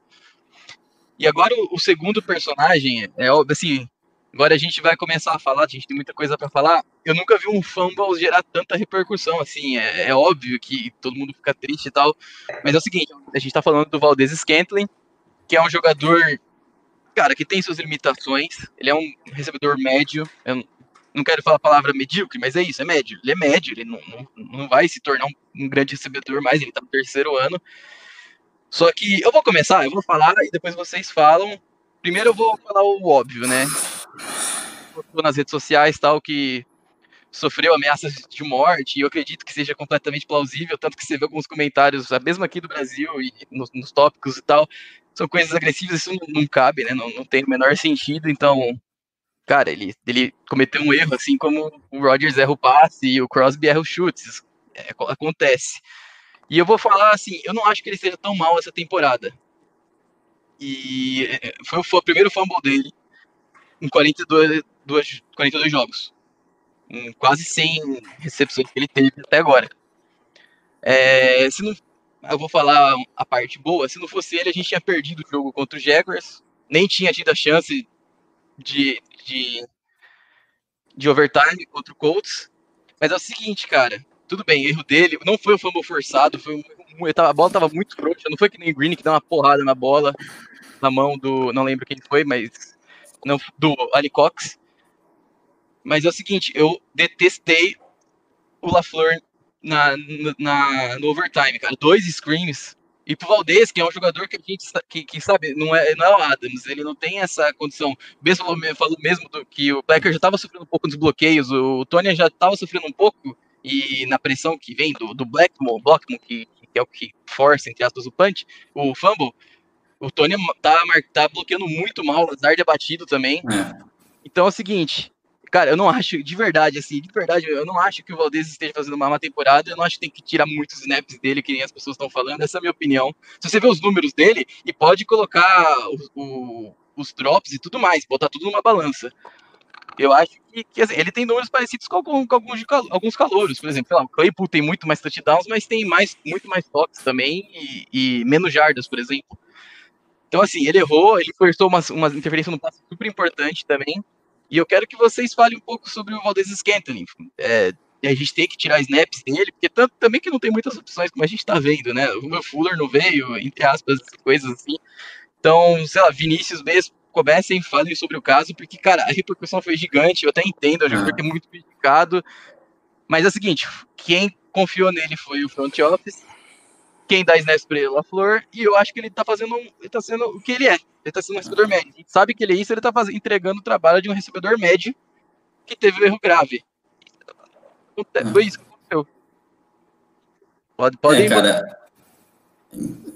E agora o, o segundo personagem, é óbvio, assim, agora a gente vai começar a falar, a gente tem muita coisa para falar. Eu nunca vi um fumble gerar tanta repercussão, assim, é, é, óbvio que todo mundo fica triste e tal, mas é o seguinte, a gente tá falando do Valdez Scantling, que é um jogador, cara, que tem suas limitações, ele é um recebedor médio, eu não quero falar a palavra medíocre, mas é isso, é médio, ele é médio, ele não, não, não vai se tornar um, um grande recebedor mais, ele tá no terceiro ano, só que eu vou começar, eu vou falar e depois vocês falam. Primeiro eu vou falar o óbvio, né? Tô nas redes sociais tal que sofreu ameaças de morte, e eu acredito que seja completamente plausível, tanto que você vê alguns comentários, mesmo aqui do Brasil e nos, nos tópicos e tal, são coisas agressivas, isso não, não cabe, né? Não, não, tem o menor sentido, então, cara, ele, ele cometeu um erro, assim como o Rodgers erra o passe e o Crosby erra os chutes. É, acontece. E eu vou falar assim, eu não acho que ele seja tão mal essa temporada. E é, foi, foi o primeiro fumble dele em 42, 42 jogos. Em quase 100 recepções que ele teve até agora. É, se não, eu vou falar a parte boa. Se não fosse ele, a gente tinha perdido o jogo contra o Jaguars. Nem tinha tido a chance de, de, de overtime contra o Colts. Mas é o seguinte, cara. Tudo bem, erro dele. Não foi um fumble forçado, foi um, a bola tava muito frouxa. Não foi que nem Green que deu uma porrada na bola na mão do. Não lembro quem foi, mas. Não, do Ali Cox. Mas é o seguinte, eu detestei o LaFleur na, na, no overtime, cara. Dois screens e pro Valdez, que é um jogador que a gente que, que sabe, não é, não é o Adams, ele não tem essa condição. Mesmo falou mesmo do, que o Packer já estava sofrendo um pouco nos bloqueios, o Tony já estava sofrendo um pouco, e na pressão que vem do, do Blackmon, Blackmon que, que é o que força, entre aspas, o punch, o fumble, o Tony tá, tá bloqueando muito mal, o Lazard é batido também. É. Então é o seguinte, Cara, eu não acho, de verdade, assim, de verdade, eu não acho que o Valdez esteja fazendo uma má temporada. Eu não acho que tem que tirar muitos snaps dele, que nem as pessoas estão falando. Essa é a minha opinião. Se você vê os números dele, e pode colocar o, o, os drops e tudo mais, botar tudo numa balança. Eu acho que, que assim, ele tem números parecidos com, com, alguns, alguns calouros. Por exemplo, lá, o Claypool tem muito mais touchdowns, mas tem mais, muito mais toques também e, e menos jardas, por exemplo. Então, assim, ele errou, ele forçou uma, uma interferência no passe super importante também. E eu quero que vocês falem um pouco sobre o Valdez Scantling. É, a gente tem que tirar snaps dele, porque tanto, também que não tem muitas opções, como a gente tá vendo, né? O meu Fuller não veio, entre aspas, coisas assim. Então, sei lá, Vinícius mesmo, comecem, falem sobre o caso, porque, cara, a repercussão foi gigante, eu até entendo, o jogador é muito criticado. Mas é o seguinte, quem confiou nele foi o front office, quem dá snaps pra ele é o LaFleur, e eu acho que ele tá fazendo, ele tá sendo o que ele é, ele tá sendo um recebedor médio. A gente sabe que ele é isso, ele tá faz... entregando o trabalho de um recebedor médio que teve um erro grave. Foi isso que aconteceu. Pode, pode é, ir, cara.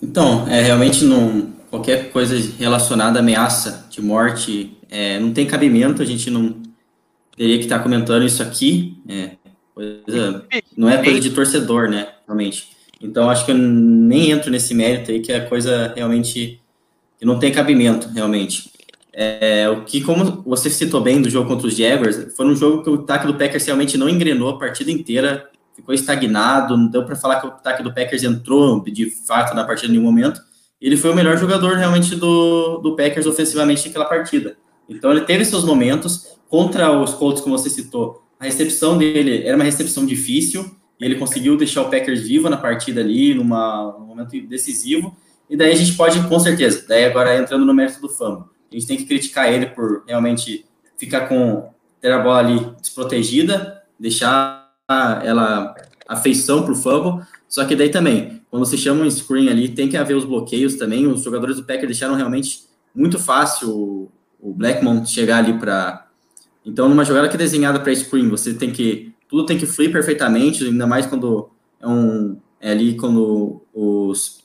Então, é realmente não qualquer coisa relacionada à ameaça de morte é, não tem cabimento, a gente não teria que estar tá comentando isso aqui. É, coisa, não é coisa de torcedor, né? Realmente. Então, acho que eu nem entro nesse mérito aí, que é coisa realmente que não tem cabimento, realmente. É, o que, como você citou bem do jogo contra os Jaguars, foi um jogo que o ataque do Packers realmente não engrenou a partida inteira, ficou estagnado, não deu para falar que o ataque do Packers entrou de fato na partida em nenhum momento. Ele foi o melhor jogador realmente do, do Packers ofensivamente naquela partida. Então ele teve seus momentos contra os Colts, como você citou. A recepção dele era uma recepção difícil, e ele conseguiu deixar o Packers vivo na partida ali, numa, num momento decisivo. E daí a gente pode, com certeza, daí agora entrando no mérito do fama, a gente tem que criticar ele por realmente ficar com ter a bola ali desprotegida, deixar ela a feição para o fumble. Só que daí também, quando você chama um screen ali, tem que haver os bloqueios também. Os jogadores do Packers deixaram realmente muito fácil o, o Blackmon chegar ali para. Então, numa jogada que é desenhada para screen, você tem que tudo tem que fluir perfeitamente, ainda mais quando é um é ali quando os,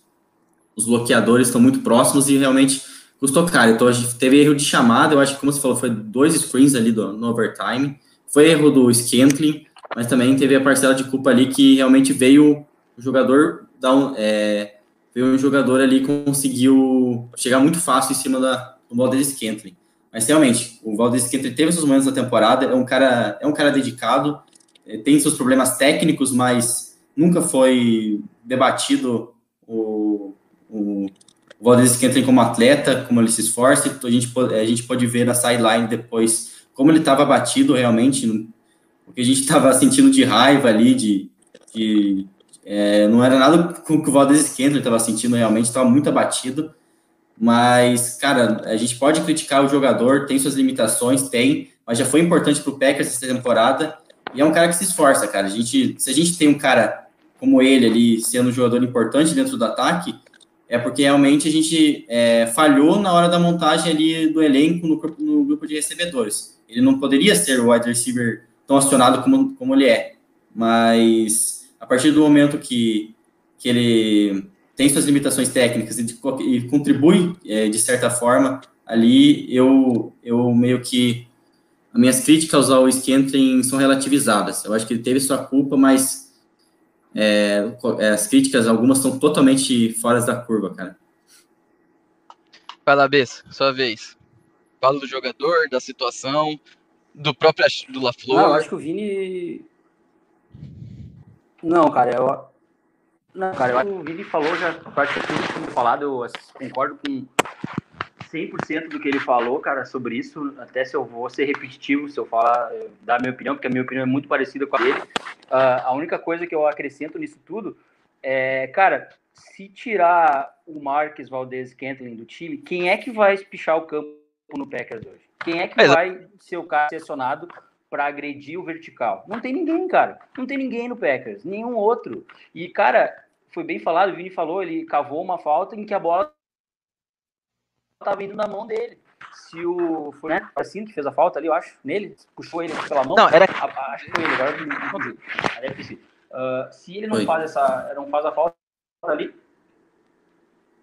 os bloqueadores estão muito próximos e realmente custou caro. Então a gente teve erro de chamada, eu acho que como você falou, foi dois screens ali do, no overtime, foi erro do Scantling, mas também teve a parcela de culpa ali que realmente veio o jogador dar um, é, veio um jogador ali conseguiu chegar muito fácil em cima da, do Valdez Scantling. Mas realmente, o Valdez Scantling teve seus momentos na temporada, é um cara, é um cara dedicado, é, tem seus problemas técnicos, mas nunca foi debatido o, o, Valdez Scantling como atleta, como ele se esforça, a gente, a gente pode ver na sideline depois como ele estava batido realmente, o que a gente estava sentindo de raiva ali, de, é, não era nada com que o Valdez Scantling estava sentindo realmente, estava muito abatido, mas, cara, a gente pode criticar o jogador, tem suas limitações, tem, mas já foi importante para o Packers essa temporada, e é um cara que se esforça, cara. A gente, se a gente tem um cara como ele ali sendo um jogador importante dentro do ataque, é porque realmente a gente é, falhou na hora da montagem ali do elenco no, no, grupo de recebedores. Ele não poderia ser o wide receiver tão acionado como, como ele é, mas a partir do momento que, que ele tem suas limitações técnicas e, de, e contribui é, de certa forma ali, eu, eu meio que as minhas críticas ao Scantling são relativizadas. Eu acho que ele teve sua culpa, mas é, as críticas, algumas são totalmente fora da curva, cara. Vai lá, Bess, sua vez. Fala do jogador, da situação, do próprio do LaFleur. Não, eu acho que o Vini. Não, cara, eu. Não, cara, eu acho que o Vini falou já praticamente tudo que falado, eu concordo com 100% do que ele falou, cara, sobre isso. Até se eu vou ser repetitivo, se eu falar, dar minha opinião, porque a minha opinião é muito parecida com a dele. Uh, a única coisa que eu acrescento nisso tudo é, cara, se tirar o Marques Valdez Kentlin do time, quem é que vai espichar o campo no Packers hoje? Quem é que vai ser o cara selecionado para agredir o vertical? Não tem ninguém, cara. Não tem ninguém no Packers, nenhum outro. E, cara, foi bem falado, o Vini falou, ele cavou uma falta em que a bola estava indo na mão dele. Se o. Foi né, assim que fez a falta ali, eu acho, nele, puxou ele pela mão. Não, era. acho que foi ele, agora não consigo. Uh, se ele não faz essa. não faz a falta ali,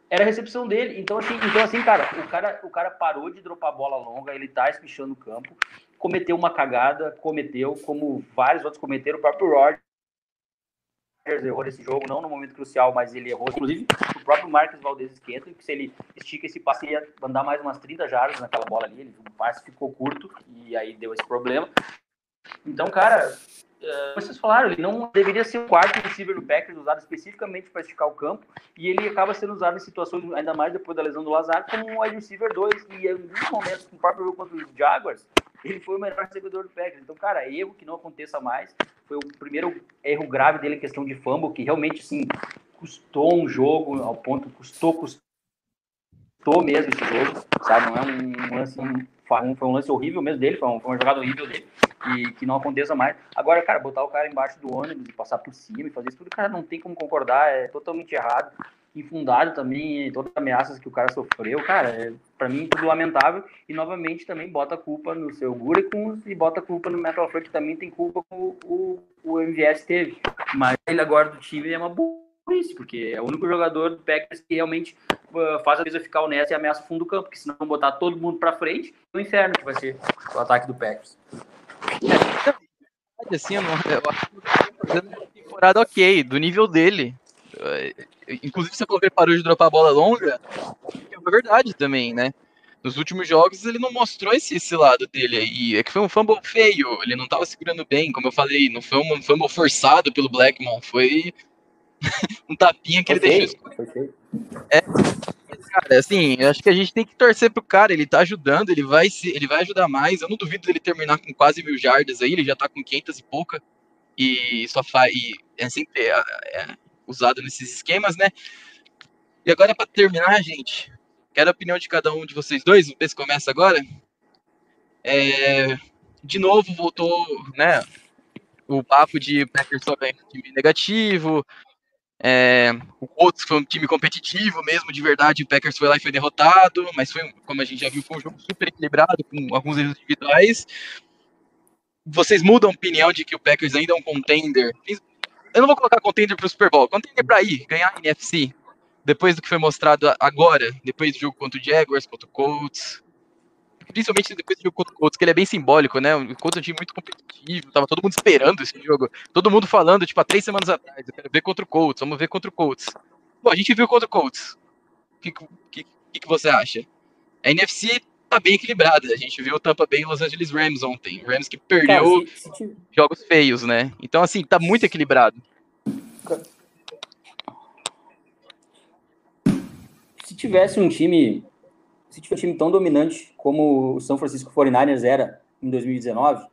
era a recepção dele. Então, assim, então, assim, cara, o cara, o cara parou de dropar bola longa, ele tá espichando o campo, cometeu uma cagada, cometeu, como vários outros cometeram, o próprio Rodgers errou nesse jogo, não no momento crucial, mas ele errou. Inclusive, o próprio Marcos Valdez esquenta, que se ele estica esse passe, ele ia mandar mais umas 30 jardas naquela bola ali, o passe ficou curto, e aí deu esse problema. Então, cara, uh, vocês falaram, ele não deveria ser o quarto receiver do Packers usado especificamente para esticar o campo, e ele acaba sendo usado em situações, ainda mais depois da lesão do Lazar, como um wide receiver 2, e em muitos momentos, com o próprio jogo contra os Jaguars, ele foi o melhor recebedor do Packers. Então, cara, erro que não aconteça mais. Foi o primeiro erro grave dele em questão de fumble, que realmente, assim, custou um jogo, ao ponto, custou, custou mesmo esse jogo, sabe? Não é um lance, um, foi um lance horrível mesmo dele, foi, foi uma jogada horrível dele e que não aconteça mais. Agora, cara, botar o cara embaixo do ônibus passar por cima e fazer isso tudo, cara, não tem como concordar, é totalmente errado, infundado também, todas as ameaças que o cara sofreu, cara, é, para mim tudo lamentável e novamente também bota a culpa no seu Gurecon e bota a culpa no Metal Freight, que também tem culpa com o, o MVS teve, mas ele agora do time é uma burrice, porque é o único jogador do Packers que realmente uh, faz a defesa ficar honesta e ameaça o fundo do campo, porque senão botar todo mundo para frente, é o inferno que vai ser o ataque do Packers. Assim, eu, não, tá fazendo uma temporada ok, do nível dele. É, inclusive, você falou que ele parou de dropar a bola longa, é uma verdade também, né? Nos últimos jogos ele não mostrou esse, esse lado dele aí. É que foi um fumble feio, ele não tava segurando bem, como eu falei, não foi um fumble forçado pelo Blackmon, foi um tapinha que foi ele deixou. É, cara, assim, eu acho que a gente tem que torcer pro cara, ele tá ajudando, ele vai se, ele vai ajudar mais. Eu não duvido dele terminar com quase mil jardas aí, ele já tá com 500 e pouca. E só faz. E é sempre é, é usado nesses esquemas, né? E agora, para terminar, gente, quero a opinião de cada um de vocês dois. O Pes começa agora. É, de novo, voltou, né? O papo de Packers só time negativo, é, o Colts foi um time competitivo mesmo, de verdade. O Packers foi lá e foi derrotado, mas foi, como a gente já viu, foi um jogo super equilibrado, com alguns erros individuais. Vocês mudam a opinião de que o Packers ainda é um contender? Eu não vou colocar contender para o Super Bowl, contender para ir, ganhar a NFC. Depois do que foi mostrado agora, depois do jogo contra o Jaguars, contra o Colts, principalmente depois do jogo contra o Colts, que ele é bem simbólico, né? O Colts é um time muito competitivo, tava todo mundo esperando esse jogo. Todo mundo falando, tipo, há três semanas atrás, eu quero ver contra o Colts, vamos ver contra o Colts. Bom, a gente viu contra o Colts. O que, que, que, você acha? A NFC tá bem equilibrada. A gente viu o Tampa Bay e Los Angeles Rams ontem. Rams que perdeu Cara, se, se... jogos feios, né? Então, assim, tá muito equilibrado. Se tivesse um time se tiver um time tão dominante como o São Francisco 49ers era em 2019,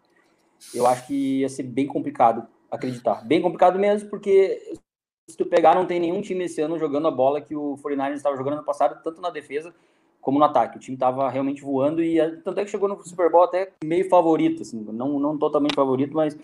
eu acho que ia ser bem complicado acreditar. Bem complicado mesmo, porque se tu pegar, não tem nenhum time esse ano jogando a bola que o 49ers estava jogando no passado, tanto na defesa como no ataque. O time estava realmente voando e tanto é que chegou no Super Bowl até meio favorito, assim, não, não totalmente favorito, mas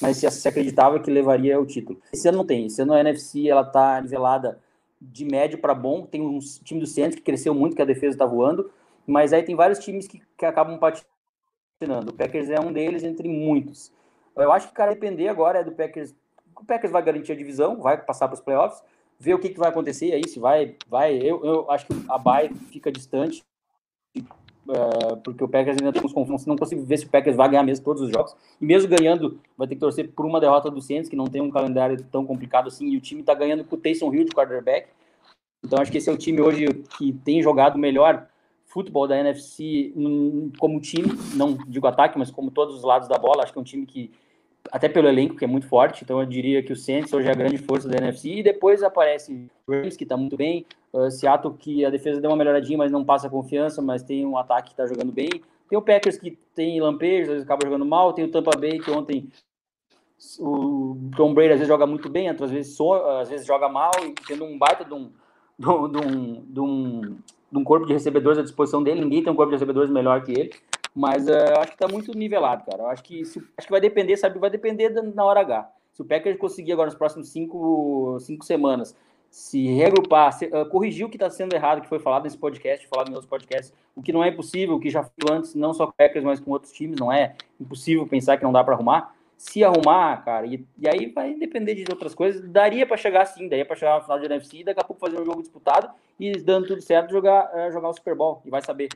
mas se, se acreditava que levaria o título. Esse ano não tem. Esse ano a NFC ela tá nivelada de médio para bom. Tem um time do Santos que cresceu muito, que a defesa está voando, mas aí tem vários times que, que acabam patinando. O Packers é um deles entre muitos. Eu acho que, cara, depender agora é do Packers. O Packers vai garantir a divisão, vai passar para os playoffs, ver o que, que vai acontecer aí, se vai. vai eu, eu acho que a Bay fica distante, uh, porque o Packers ainda tem uns confrontos. Não consigo ver se o Packers vai ganhar mesmo todos os jogos. E mesmo ganhando, vai ter que torcer por uma derrota do Saints, que não tem um calendário tão complicado assim, e o time está ganhando com o Taysom Hill de quarterback. Então acho que esse é o time hoje que tem jogado melhor futebol da NFC como time, não digo ataque, mas como todos os lados da bola. Acho que é um time que até pelo elenco, que é muito forte, então eu diria que o Saints hoje é a grande força da NFC, e depois aparece Rams, que está muito bem, uh, Seattle, que a defesa deu uma melhoradinha, mas não passa confiança, mas tem um ataque que está jogando bem, tem o Packers, que tem lampejos, às vezes acaba jogando mal, tem o Tampa Bay, que ontem o Tom Brady às vezes joga muito bem, às vezes, so, às vezes joga mal, e tendo um baita de um, de um, de um, de um corpo de recebedores à disposição dele, ninguém tem um corpo de recebedores melhor que ele, mas uh, acho que está muito nivelado, cara. Acho que, se, acho que vai depender, sabe? Vai depender da, na hora H. Se o Packers conseguir agora nos próximos cinco, cinco semanas se reagrupar, se, uh, corrigir o que está sendo errado, que foi falado nesse podcast, falado em outros podcasts, o que não é impossível, o que já foi antes, não só com Packers, mas com outros times, não é impossível pensar que não dá para arrumar. Se arrumar, cara, e, e, aí vai depender de outras coisas. Daria para chegar sim, daria para chegar no final de NFC, daqui a pouco fazer um jogo disputado e dando tudo certo, jogar, uh, jogar o Super Bowl e vai saber.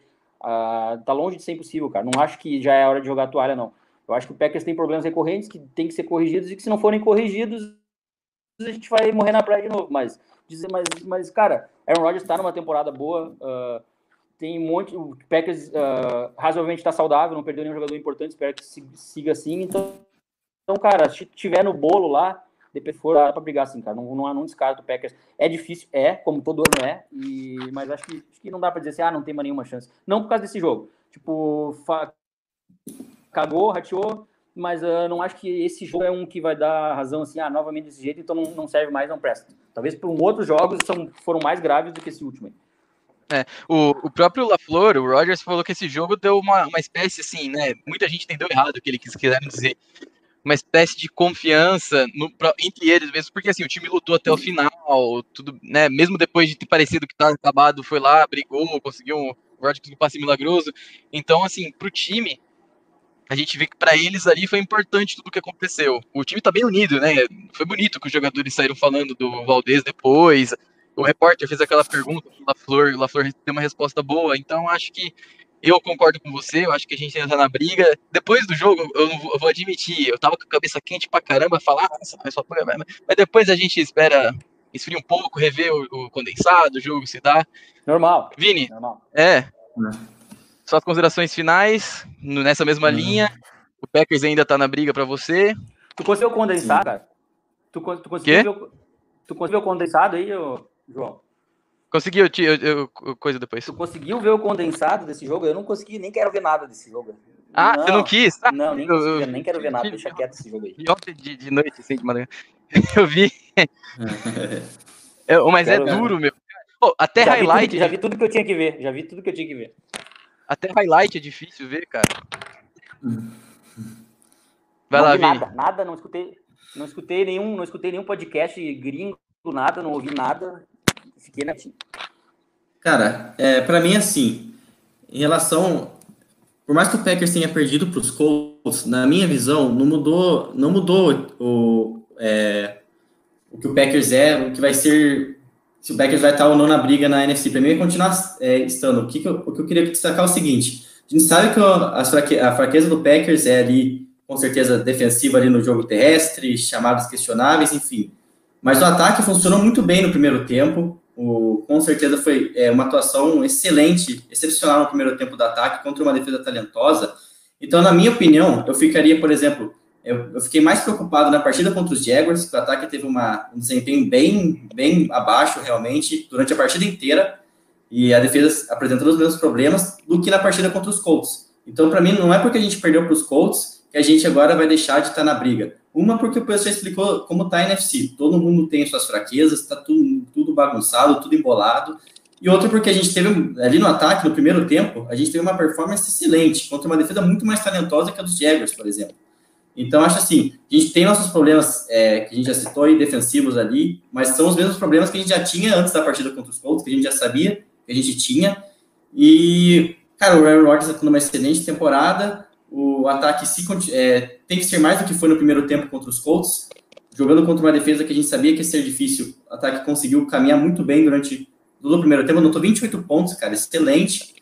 Uh, tá longe de ser impossível, cara. Não acho que já é hora de jogar a toalha, não. Eu acho que o Packers tem problemas recorrentes que tem que ser corrigidos e que se não forem corrigidos, a gente vai morrer na praia de novo. Mas, mas, mas cara, Aaron Rodgers está numa temporada boa. Uh, tem um monte. O Packers uh, razoavelmente está saudável, não perdeu nenhum jogador importante. Espero que siga assim. Então, então, cara, se tiver no bolo lá, depois for dá pra brigar assim, cara. Não, não, não descarto o Packers. É difícil, é, como todo ano é, e, mas acho que, acho que não dá pra dizer assim, ah, não tem mais nenhuma chance. Não por causa desse jogo. Tipo, fa... cagou, rateou, mas uh, não acho que esse jogo é um que vai dar razão assim, ah, novamente desse jeito, então não, não serve mais, não presta. Talvez por um outros jogos são, foram mais graves do que esse último aí. É, o, o próprio LaFleur, o Rogers, falou que esse jogo deu uma, uma espécie assim, né? Muita gente entendeu errado o que eles quiseram dizer uma espécie de confiança no, entre eles mesmo, porque assim, o time lutou até o final, tudo, né, mesmo depois de ter parecido que estava acabado, foi lá, brigou, conseguiu um, um passe milagroso. Então, assim, pro time, a gente vê que para eles ali foi importante tudo o que aconteceu. O time tá bem unido, né? Foi bonito que os jogadores saíram falando do Valdez depois. O repórter fez aquela pergunta, o LaFleur, o LaFleur deu uma resposta boa. Então, acho que eu concordo com você, eu acho que a gente ainda tá na briga. Depois do jogo, eu, vou, eu vou admitir, eu tava com a cabeça quente pra caramba, falar, nossa, mas só mas depois a gente espera esfriar um pouco, rever o, o, condensado, o jogo se dá. Normal. Vini, Normal. é. é. Suas considerações finais, nessa mesma uhum. linha. O Packers ainda tá na briga pra você. Tu conseguiu condensar, cara? Tu, tu, conseguiu ver, tu conseguiu ver o condensado aí, João? Consegui, eu, eu, eu, coisa depois. Tu conseguiu ver o condensado desse jogo? Eu não consegui, nem quero ver nada desse jogo. Ah, não, você não quis? Ah, não, nem, eu, nem quero ver nada, deixa quieto esse jogo aí. ontem de, de noite, assim, de manhã. Eu vi. é, mas é duro, meu. Pô, até já highlight. Vi tudo, já vi tudo que eu tinha que ver. Já vi tudo que eu tinha que ver. Até highlight é difícil ver, cara. Vai não lá, vi nada, nada, não escutei, não escutei nenhum, não escutei nenhum podcast gringo, nada, não ouvi nada. Fiquei na Cara, é, para mim, assim, em relação. Por mais que o Packers tenha perdido para os Colts, na minha visão, não mudou, não mudou o, é, o que o Packers é, o que vai ser. Se o Packers vai estar ou não na briga na NFC. Para mim, vai continuar é, estando. O que, que eu, o que eu queria destacar é o seguinte: a gente sabe que a fraqueza do Packers é ali, com certeza, defensiva ali no jogo terrestre, chamadas questionáveis, enfim. Mas o ataque funcionou muito bem no primeiro tempo. O, com certeza foi é, uma atuação excelente, excepcional no primeiro tempo do ataque contra uma defesa talentosa. Então, na minha opinião, eu ficaria, por exemplo, eu, eu fiquei mais preocupado na partida contra os Jaguars, que o ataque teve uma, um desempenho bem, bem abaixo, realmente, durante a partida inteira, e a defesa apresentando os mesmos problemas, do que na partida contra os Colts. Então, para mim, não é porque a gente perdeu para os Colts que a gente agora vai deixar de estar na briga. Uma, porque o pessoal explicou como está a NFC. Todo mundo tem suas fraquezas, está tudo, tudo bagunçado, tudo embolado. E outra, porque a gente teve, ali no ataque, no primeiro tempo, a gente teve uma performance excelente contra uma defesa muito mais talentosa que a dos Jaguars, por exemplo. Então, acho assim, a gente tem nossos problemas, é, que a gente já citou aí, defensivos ali, mas são os mesmos problemas que a gente já tinha antes da partida contra os Colts, que a gente já sabia que a gente tinha. E, cara, o Aaron Rodgers está tendo uma excelente temporada, o ataque se, é, tem que ser mais do que foi no primeiro tempo contra os Colts, jogando contra uma defesa que a gente sabia que ia ser difícil. O ataque conseguiu caminhar muito bem durante todo o primeiro tempo, anotou 28 pontos, cara, excelente.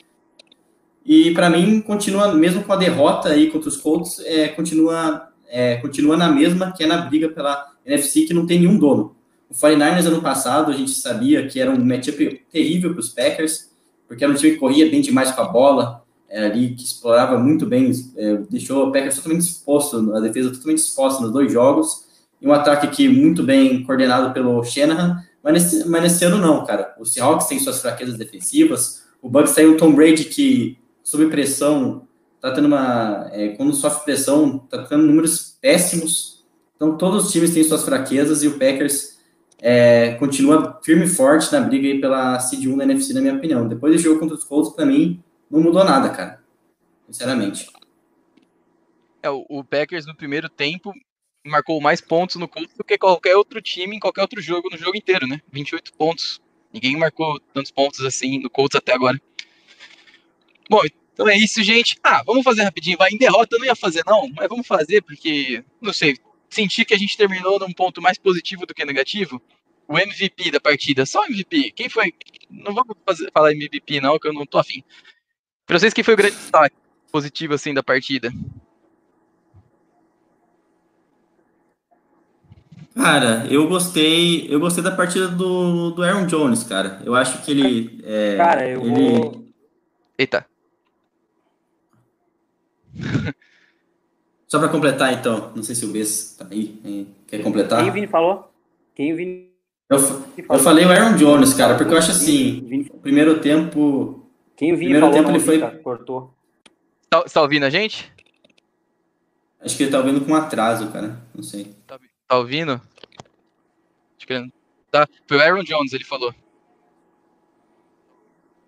E para mim, continua, mesmo com a derrota aí contra os Colts, é, continua, é, continua na mesma, que é na briga pela NFC, que não tem nenhum dono. O 49ers ano passado, a gente sabia que era um matchup terrível para os Packers, porque era um time que corria bem demais com a bola, ali que explorava muito bem, é, deixou o Packers totalmente exposto, a defesa totalmente exposta nos dois jogos, e um ataque aqui muito bem coordenado pelo Shanahan, mas nesse, mas nesse ano não, cara. O Seahawks tem suas fraquezas defensivas, o Bucks tem o Tom Brady que, sob pressão, tá tendo uma. É, quando sofre pressão, tá tendo números péssimos. Então, todos os times têm suas fraquezas e o Packers é, continua firme e forte na briga aí pela Seed 1 da NFC, na minha opinião. Depois do jogo contra os Colts, para mim, não mudou nada, cara. Sinceramente. É, o Packers no primeiro tempo marcou mais pontos no Colts do que qualquer outro time em qualquer outro jogo no jogo inteiro, né? 28 pontos. Ninguém marcou tantos pontos assim no Colts até agora. Bom, então é isso, gente. Ah, vamos fazer rapidinho. Vai em derrota, eu não ia fazer não, mas vamos fazer porque, não sei, senti que a gente terminou num ponto mais positivo do que negativo. O MVP da partida, só MVP. Quem foi? Não vamos fazer, falar MVP não, que eu não tô afim. Pra vocês, quem foi o grande destaque positivo assim da partida? Cara, eu gostei, eu gostei da partida do, do Aaron Jones, cara. Eu acho que ele. É, cara, eu ele... vou. Eita. Só para completar, então, não sei se o Bess tá aí, quer completar? Quem o Vini falou? Quem o Vini eu, eu falei o Aaron Jones, cara, porque eu acho assim, o primeiro tempo... Quem o Vini primeiro tempo ele foi... Cara, cortou. Tá, tá, ouvindo a gente? Acho que ele tá ouvindo com atraso, cara, não sei. Tá, tá ouvindo? Acho que ele... Tá, foi o Aaron Jones, ele falou.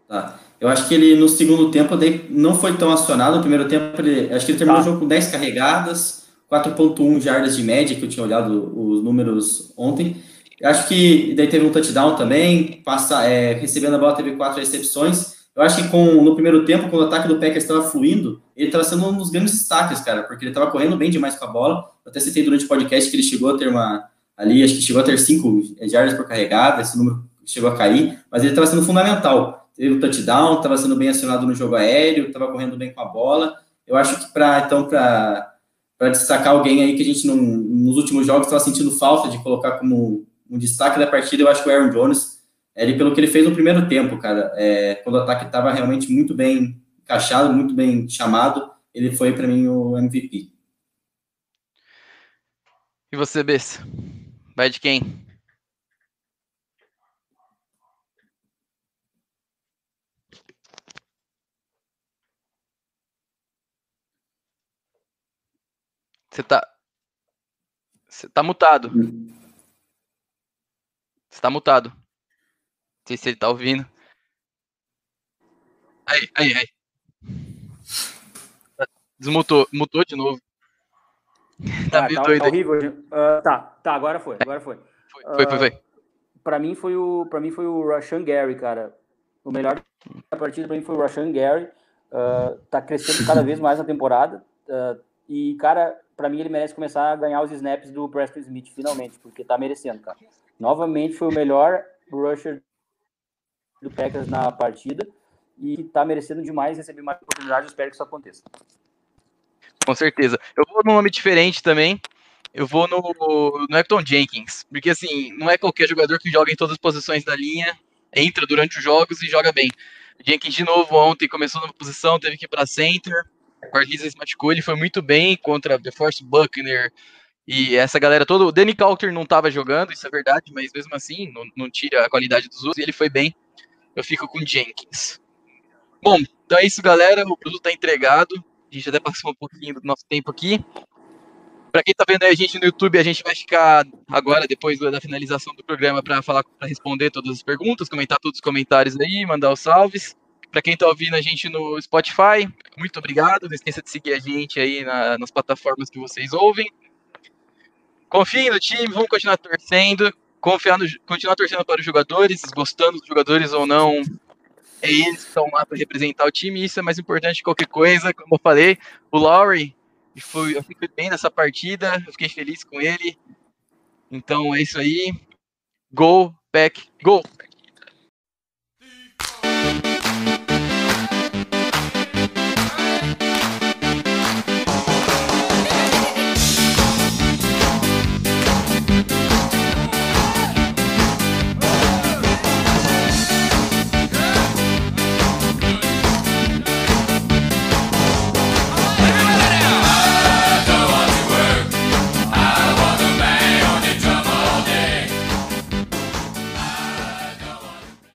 Tá. Eu acho que ele no segundo tempo não foi tão acionado. No primeiro tempo, ele, acho que ele terminou tá. o jogo com 10 carregadas, 4.1 jardas de média, que eu tinha olhado os números ontem. Eu acho que daí teve um touchdown também, passa, é, recebendo a bola teve quatro recepções. Eu acho que com, no primeiro tempo, quando o ataque do Packers estava fluindo, ele estava sendo um dos grandes destaques, cara, porque ele estava correndo bem demais com a bola. Eu até citei durante o podcast que ele chegou a ter uma, ali, acho que chegou a ter cinco jardas por carregada, esse número chegou a cair, mas ele estava sendo fundamental teve o touchdown, estava sendo bem acionado no jogo aéreo, estava correndo bem com a bola. Eu acho que para então para destacar alguém aí que a gente não, nos últimos jogos estava sentindo falta de colocar como um destaque da partida, eu acho que o Aaron Jones, ele pelo que ele fez no primeiro tempo, cara, é, quando o ataque estava realmente muito bem encaixado, muito bem chamado, ele foi para mim o MVP. E você, Bess? Vai de quem? Você tá. Você tá mutado. Você tá mutado. Não sei se ele tá ouvindo. Aí, aí, aí. Desmutou, mutou de novo. Tá, ah, tá, tá horrível. Uh, tá, tá, agora foi, agora foi. Foi, foi, foi. foi. Uh, pra mim foi o, para mim foi o Rashan Gary, cara. O melhor da partida pra mim foi o Rashan Gary. Uh, tá crescendo cada vez mais na temporada. Uh, e, cara, para mim ele merece começar a ganhar os snaps do Preston Smith finalmente, porque tá merecendo, cara. Novamente foi o melhor rusher do Packers na partida e tá merecendo demais receber mais oportunidades, espero que isso aconteça. Com certeza. Eu vou num nome diferente também. Eu vou no, no Hector Jenkins, porque assim, não é qualquer jogador que joga em todas as posições da linha, entra durante os jogos e joga bem. Jenkins de novo ontem começou na posição, teve que ir para center, Cortez machucou, ele foi muito bem contra The Force Buckner e essa galera toda. O Danny Coulter não estava jogando, isso é verdade, mas mesmo assim, não, não tira a qualidade dos outros e ele foi bem. Eu fico com Jenkins. Bom, então é isso, galera. O produto está entregado. A gente até passou um pouquinho do nosso tempo aqui. Para quem está vendo a gente no YouTube, a gente vai ficar agora, depois da finalização do programa, para falar, para responder todas as perguntas, comentar todos os comentários aí, mandar os salves. Para quem está ouvindo a gente no Spotify, muito obrigado. Não esqueça de seguir a gente aí na, nas plataformas que vocês ouvem. Confiem no time, vamos continuar torcendo. Confiar no, continuar torcendo para os jogadores, gostando dos jogadores ou não. É eles que estão lá para representar o time, isso é mais importante que qualquer coisa. Como eu falei, o Lowry foi, eu fiquei bem nessa partida, eu fiquei feliz com ele. Então é isso aí. Go, back, go!